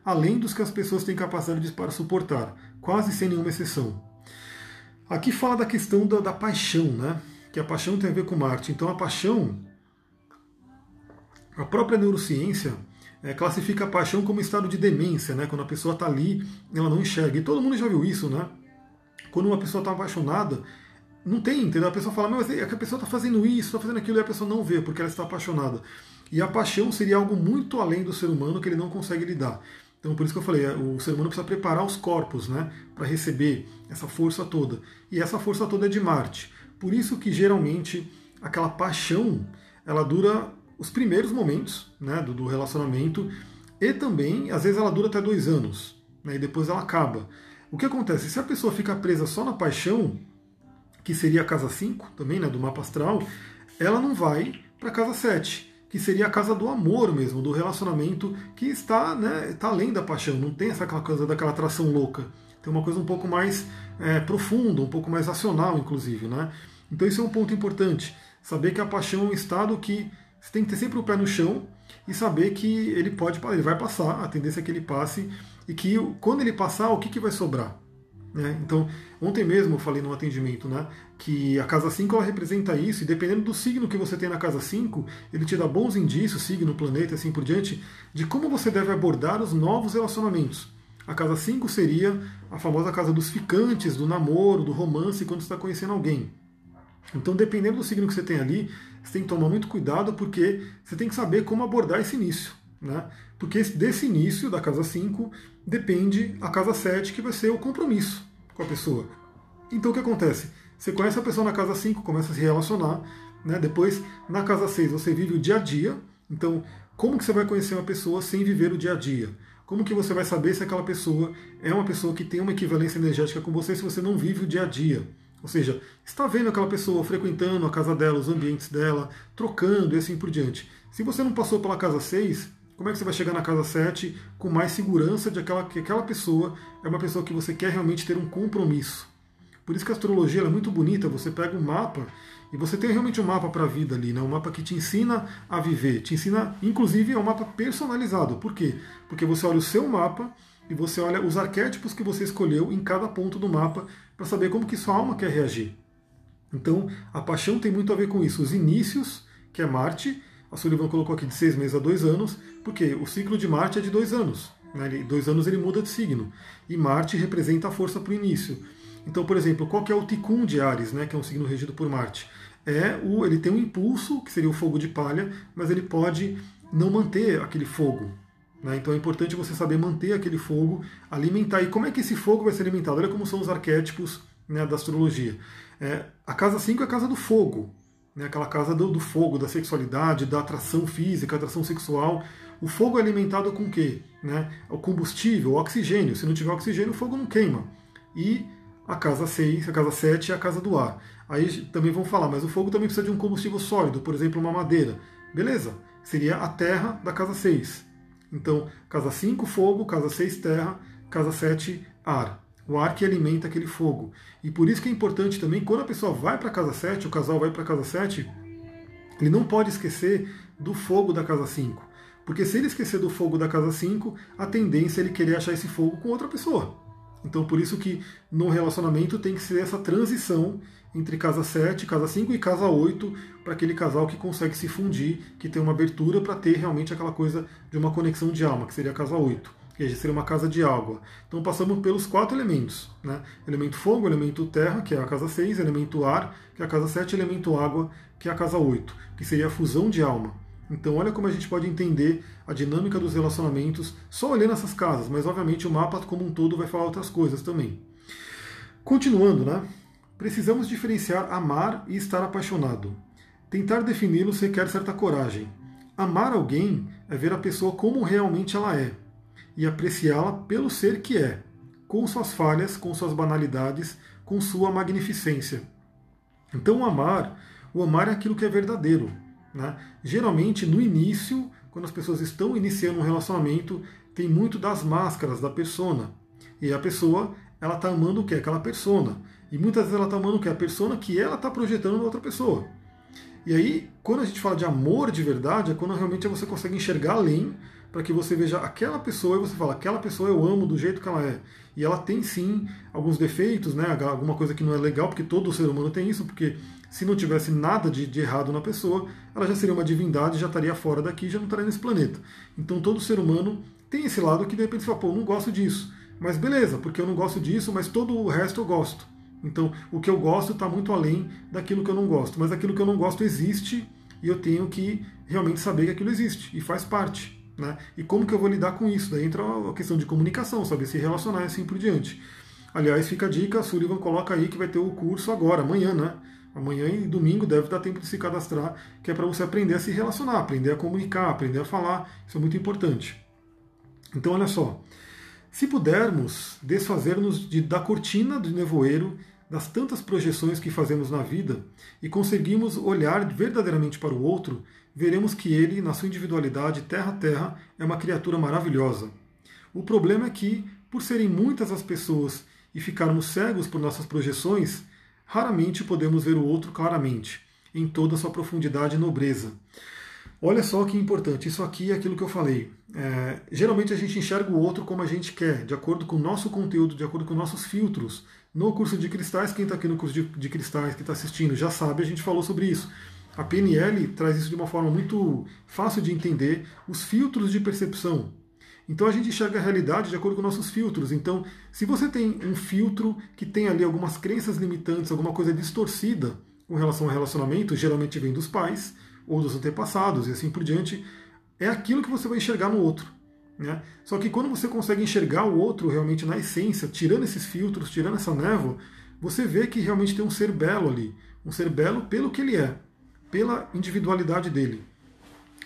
além dos que as pessoas têm capacidade para suportar, quase sem nenhuma exceção. Aqui fala da questão da, da paixão, né? Que a paixão tem a ver com Marte. Então a paixão, a própria neurociência é, classifica a paixão como estado de demência, né? Quando a pessoa está ali, ela não enxerga. E todo mundo já viu isso, né? Quando uma pessoa está apaixonada, não tem, entendeu? A pessoa fala, mas é a pessoa está fazendo isso, está fazendo aquilo, e a pessoa não vê, porque ela está apaixonada. E a paixão seria algo muito além do ser humano que ele não consegue lidar. Então, por isso que eu falei, é, o ser humano precisa preparar os corpos né, para receber essa força toda. E essa força toda é de Marte. Por isso que geralmente aquela paixão ela dura os primeiros momentos né, do, do relacionamento e também, às vezes, ela dura até dois anos né, e depois ela acaba. O que acontece? Se a pessoa fica presa só na paixão, que seria a casa 5 também, né, do mapa astral, ela não vai para a casa 7, que seria a casa do amor mesmo, do relacionamento que está, né, está além da paixão, não tem essa coisa daquela atração louca. Tem uma coisa um pouco mais é, profunda, um pouco mais racional, inclusive. Né? Então isso é um ponto importante. Saber que a paixão é um estado que você tem que ter sempre o pé no chão e saber que ele pode, ele vai passar, a tendência é que ele passe, e que quando ele passar, o que, que vai sobrar? Né? Então, ontem mesmo eu falei no atendimento né, que a casa 5 ela representa isso, e dependendo do signo que você tem na casa 5, ele te dá bons indícios, signo, planeta e assim por diante, de como você deve abordar os novos relacionamentos. A casa 5 seria a famosa casa dos ficantes, do namoro, do romance, quando você está conhecendo alguém. Então, dependendo do signo que você tem ali, você tem que tomar muito cuidado porque você tem que saber como abordar esse início. Né? Porque desse início da casa 5 depende a casa 7, que vai ser o compromisso com a pessoa. Então o que acontece? Você conhece a pessoa na casa 5, começa a se relacionar, né? depois na casa 6 você vive o dia a dia. Então, como que você vai conhecer uma pessoa sem viver o dia a dia? Como que você vai saber se aquela pessoa é uma pessoa que tem uma equivalência energética com você se você não vive o dia a dia? Ou seja, está vendo aquela pessoa frequentando a casa dela, os ambientes dela, trocando e assim por diante. Se você não passou pela casa 6, como é que você vai chegar na casa 7 com mais segurança de aquela, que aquela pessoa é uma pessoa que você quer realmente ter um compromisso? Por isso que a astrologia é muito bonita, você pega um mapa e você tem realmente um mapa para a vida ali, né? um mapa que te ensina a viver, te ensina, inclusive é um mapa personalizado. Por quê? Porque você olha o seu mapa e você olha os arquétipos que você escolheu em cada ponto do mapa para saber como que sua alma quer reagir. Então, a paixão tem muito a ver com isso. Os inícios, que é Marte, a Sullivan colocou aqui de seis meses a dois anos, porque o ciclo de Marte é de dois anos. Né? Ele, dois anos ele muda de signo. E Marte representa a força para o início. Então, por exemplo, qual que é o Ticum de Ares, né, que é um signo regido por Marte? É o, ele tem um impulso, que seria o fogo de palha, mas ele pode não manter aquele fogo. Né? Então é importante você saber manter aquele fogo, alimentar. E como é que esse fogo vai ser alimentado? Olha como são os arquétipos né, da astrologia. É, a casa 5 é a casa do fogo né, aquela casa do, do, fogo, da sexualidade, da atração física, atração sexual. O fogo é alimentado com o quê? Né? O combustível, o oxigênio. Se não tiver oxigênio, o fogo não queima. E a casa 6, a casa 7 é a casa do ar. Aí também vão falar, mas o fogo também precisa de um combustível sólido, por exemplo, uma madeira. Beleza, seria a terra da casa 6. Então, casa 5, fogo, casa 6, terra, casa 7, ar o ar que alimenta aquele fogo. E por isso que é importante também, quando a pessoa vai para a casa 7, o casal vai para a casa 7, ele não pode esquecer do fogo da casa 5. Porque se ele esquecer do fogo da casa 5, a tendência é ele querer achar esse fogo com outra pessoa. Então por isso que no relacionamento tem que ser essa transição entre casa 7, casa 5 e casa 8, para aquele casal que consegue se fundir, que tem uma abertura para ter realmente aquela coisa de uma conexão de alma, que seria a casa 8 que seria uma casa de água. Então passamos pelos quatro elementos. Né? Elemento fogo, elemento terra, que é a casa 6, elemento ar, que é a casa 7, elemento água, que é a casa 8, que seria a fusão de alma. Então olha como a gente pode entender a dinâmica dos relacionamentos só olhando essas casas, mas obviamente o mapa como um todo vai falar outras coisas também. Continuando, né? Precisamos diferenciar amar e estar apaixonado. Tentar defini-los requer certa coragem. Amar alguém é ver a pessoa como realmente ela é, e apreciá-la pelo ser que é, com suas falhas, com suas banalidades, com sua magnificência. Então, amar, o amar é aquilo que é verdadeiro. Né? Geralmente, no início, quando as pessoas estão iniciando um relacionamento, tem muito das máscaras da persona. E a pessoa, ela está amando o que? Aquela persona. E muitas vezes ela está amando o que? A persona que ela está projetando na outra pessoa. E aí, quando a gente fala de amor de verdade, é quando realmente você consegue enxergar além para que você veja aquela pessoa e você fala, aquela pessoa eu amo do jeito que ela é. E ela tem sim alguns defeitos, né? alguma coisa que não é legal, porque todo ser humano tem isso, porque se não tivesse nada de, de errado na pessoa, ela já seria uma divindade, já estaria fora daqui, já não estaria nesse planeta. Então todo ser humano tem esse lado que de repente você fala, pô, não gosto disso. Mas beleza, porque eu não gosto disso, mas todo o resto eu gosto. Então o que eu gosto está muito além daquilo que eu não gosto. Mas aquilo que eu não gosto existe e eu tenho que realmente saber que aquilo existe e faz parte. Né? E como que eu vou lidar com isso? Daí entra a questão de comunicação, saber se relacionar e assim por diante. Aliás, fica a dica, a Sullivan coloca aí que vai ter o curso agora, amanhã, né? Amanhã e domingo deve dar tempo de se cadastrar, que é para você aprender a se relacionar, aprender a comunicar, aprender a falar. Isso é muito importante. Então, olha só. Se pudermos desfazer-nos de, da cortina do nevoeiro, das tantas projeções que fazemos na vida, e conseguimos olhar verdadeiramente para o outro, veremos que ele, na sua individualidade terra a terra, é uma criatura maravilhosa. O problema é que, por serem muitas as pessoas e ficarmos cegos por nossas projeções, raramente podemos ver o outro claramente, em toda a sua profundidade e nobreza. Olha só que importante, isso aqui é aquilo que eu falei. É, geralmente a gente enxerga o outro como a gente quer, de acordo com o nosso conteúdo, de acordo com nossos filtros. No curso de cristais, quem está aqui no curso de, de cristais, que está assistindo, já sabe, a gente falou sobre isso. A PNL traz isso de uma forma muito fácil de entender, os filtros de percepção. Então a gente enxerga a realidade de acordo com nossos filtros. Então, se você tem um filtro que tem ali algumas crenças limitantes, alguma coisa distorcida com relação ao relacionamento, geralmente vem dos pais, ou dos antepassados e assim por diante, é aquilo que você vai enxergar no outro. Né? Só que quando você consegue enxergar o outro realmente na essência, tirando esses filtros, tirando essa névoa, você vê que realmente tem um ser belo ali. Um ser belo pelo que ele é, pela individualidade dele.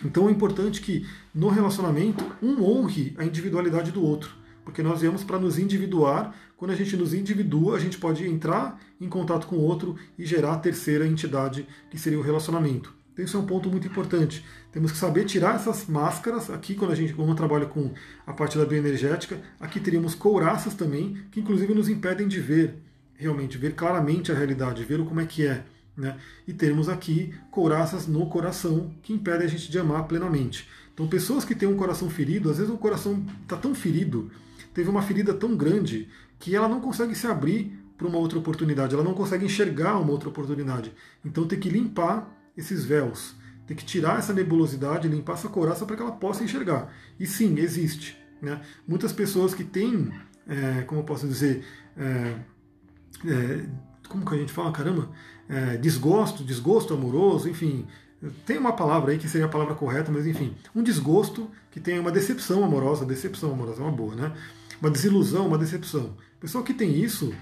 Então é importante que no relacionamento um honre a individualidade do outro. Porque nós viemos para nos individuar. Quando a gente nos individua, a gente pode entrar em contato com o outro e gerar a terceira entidade, que seria o relacionamento. Então isso é um ponto muito importante. Temos que saber tirar essas máscaras. Aqui, quando a gente quando trabalha com a parte da bioenergética, aqui teríamos couraças também, que inclusive nos impedem de ver, realmente, ver claramente a realidade, ver como é que é. Né? E temos aqui couraças no coração, que impedem a gente de amar plenamente. Então, pessoas que têm um coração ferido, às vezes o coração está tão ferido, teve uma ferida tão grande, que ela não consegue se abrir para uma outra oportunidade, ela não consegue enxergar uma outra oportunidade. Então, tem que limpar esses véus. Tem que tirar essa nebulosidade, limpar essa coraça para que ela possa enxergar. E sim, existe. Né? Muitas pessoas que têm, é, como eu posso dizer, é, é, como que a gente fala, caramba? É, desgosto, desgosto amoroso, enfim. Tem uma palavra aí que seria a palavra correta, mas enfim, um desgosto que tem uma decepção amorosa, decepção amorosa é uma boa, né? Uma desilusão, uma decepção. A pessoa que tem isso,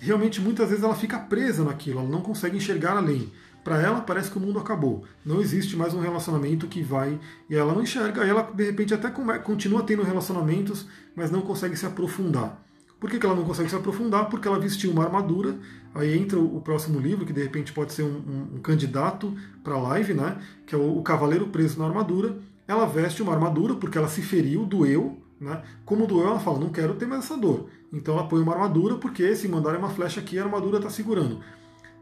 realmente muitas vezes ela fica presa naquilo, ela não consegue enxergar além. Para ela parece que o mundo acabou. Não existe mais um relacionamento que vai e ela não enxerga. Ela de repente até continua tendo relacionamentos, mas não consegue se aprofundar. Por que, ela não consegue se aprofundar? Porque ela vestiu uma armadura. Aí entra o próximo livro, que de repente pode ser um, um, um candidato para a live, né? Que é o, o Cavaleiro Preso na Armadura. Ela veste uma armadura porque ela se feriu, doeu, né? Como doeu, ela fala: não quero ter mais essa dor. Então ela põe uma armadura porque se mandarem uma flecha aqui, a armadura está segurando.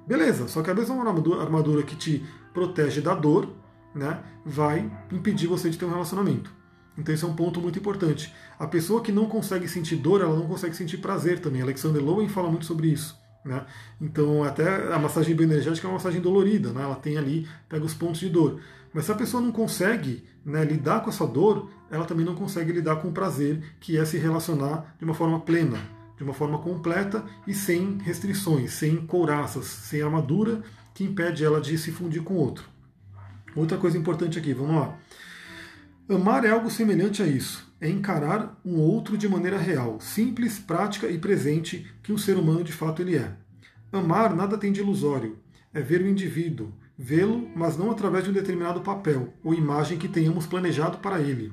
Beleza, só que a mesma armadura que te protege da dor, né, vai impedir você de ter um relacionamento. Então esse é um ponto muito importante. A pessoa que não consegue sentir dor, ela não consegue sentir prazer também. Alexander Lowen fala muito sobre isso. Né? Então até a massagem bioenergética é uma massagem dolorida, né? ela tem ali, pega os pontos de dor. Mas se a pessoa não consegue né, lidar com essa dor, ela também não consegue lidar com o prazer, que é se relacionar de uma forma plena de uma forma completa e sem restrições, sem couraças, sem armadura que impede ela de se fundir com o outro. Outra coisa importante aqui, vamos lá. Amar é algo semelhante a isso. É encarar um outro de maneira real, simples, prática e presente que o ser humano de fato ele é. Amar nada tem de ilusório. É ver o indivíduo, vê-lo, mas não através de um determinado papel ou imagem que tenhamos planejado para ele.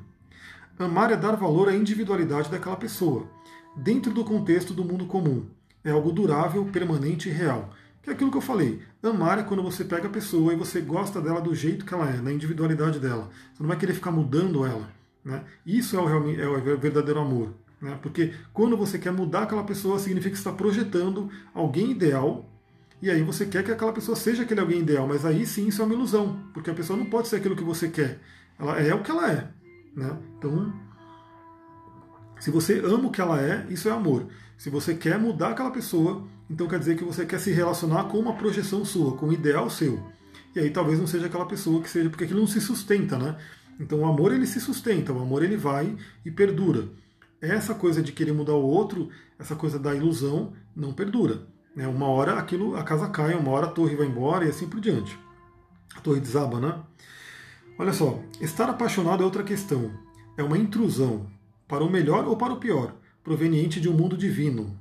Amar é dar valor à individualidade daquela pessoa, dentro do contexto do mundo comum. É algo durável, permanente e real. Que é aquilo que eu falei. Amar é quando você pega a pessoa e você gosta dela do jeito que ela é, na individualidade dela. Você não vai querer ficar mudando ela. Né? Isso é o, é o verdadeiro amor. Né? Porque quando você quer mudar aquela pessoa, significa que você está projetando alguém ideal e aí você quer que aquela pessoa seja aquele alguém ideal, mas aí sim isso é uma ilusão, porque a pessoa não pode ser aquilo que você quer. Ela é o que ela é. Né? Então se você ama o que ela é, isso é amor. Se você quer mudar aquela pessoa, então quer dizer que você quer se relacionar com uma projeção sua, com um ideal seu. E aí talvez não seja aquela pessoa que seja, porque aquilo não se sustenta, né? Então o amor ele se sustenta, o amor ele vai e perdura. Essa coisa de querer mudar o outro, essa coisa da ilusão, não perdura. Né? Uma hora aquilo, a casa cai, uma hora a torre vai embora e assim por diante. A torre desaba, né? Olha só, estar apaixonado é outra questão. É uma intrusão, para o melhor ou para o pior, proveniente de um mundo divino.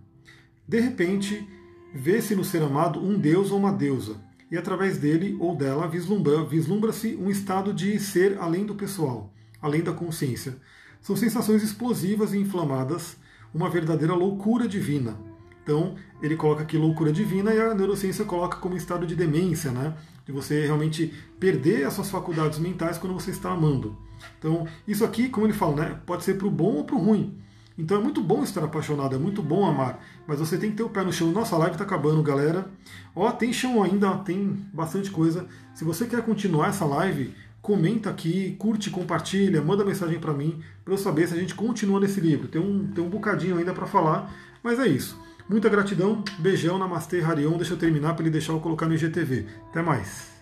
De repente, vê-se no ser amado um deus ou uma deusa, e através dele ou dela vislumbra-se um estado de ser além do pessoal, além da consciência. São sensações explosivas e inflamadas, uma verdadeira loucura divina. Então, ele coloca aqui loucura divina e a neurociência coloca como estado de demência, né? De você realmente perder as suas faculdades mentais quando você está amando. Então, isso aqui, como ele fala, né, pode ser para o bom ou para o ruim. Então é muito bom estar apaixonado, é muito bom amar, mas você tem que ter o pé no chão. Nossa live está acabando, galera. Ó, tem chão ainda, tem bastante coisa. Se você quer continuar essa live, comenta aqui, curte, compartilha, manda mensagem para mim, para eu saber se a gente continua nesse livro. Tem um, tem um bocadinho ainda para falar, mas é isso. Muita gratidão, beijão, namastê, Harion. Deixa eu terminar para ele deixar eu colocar no IGTV. Até mais.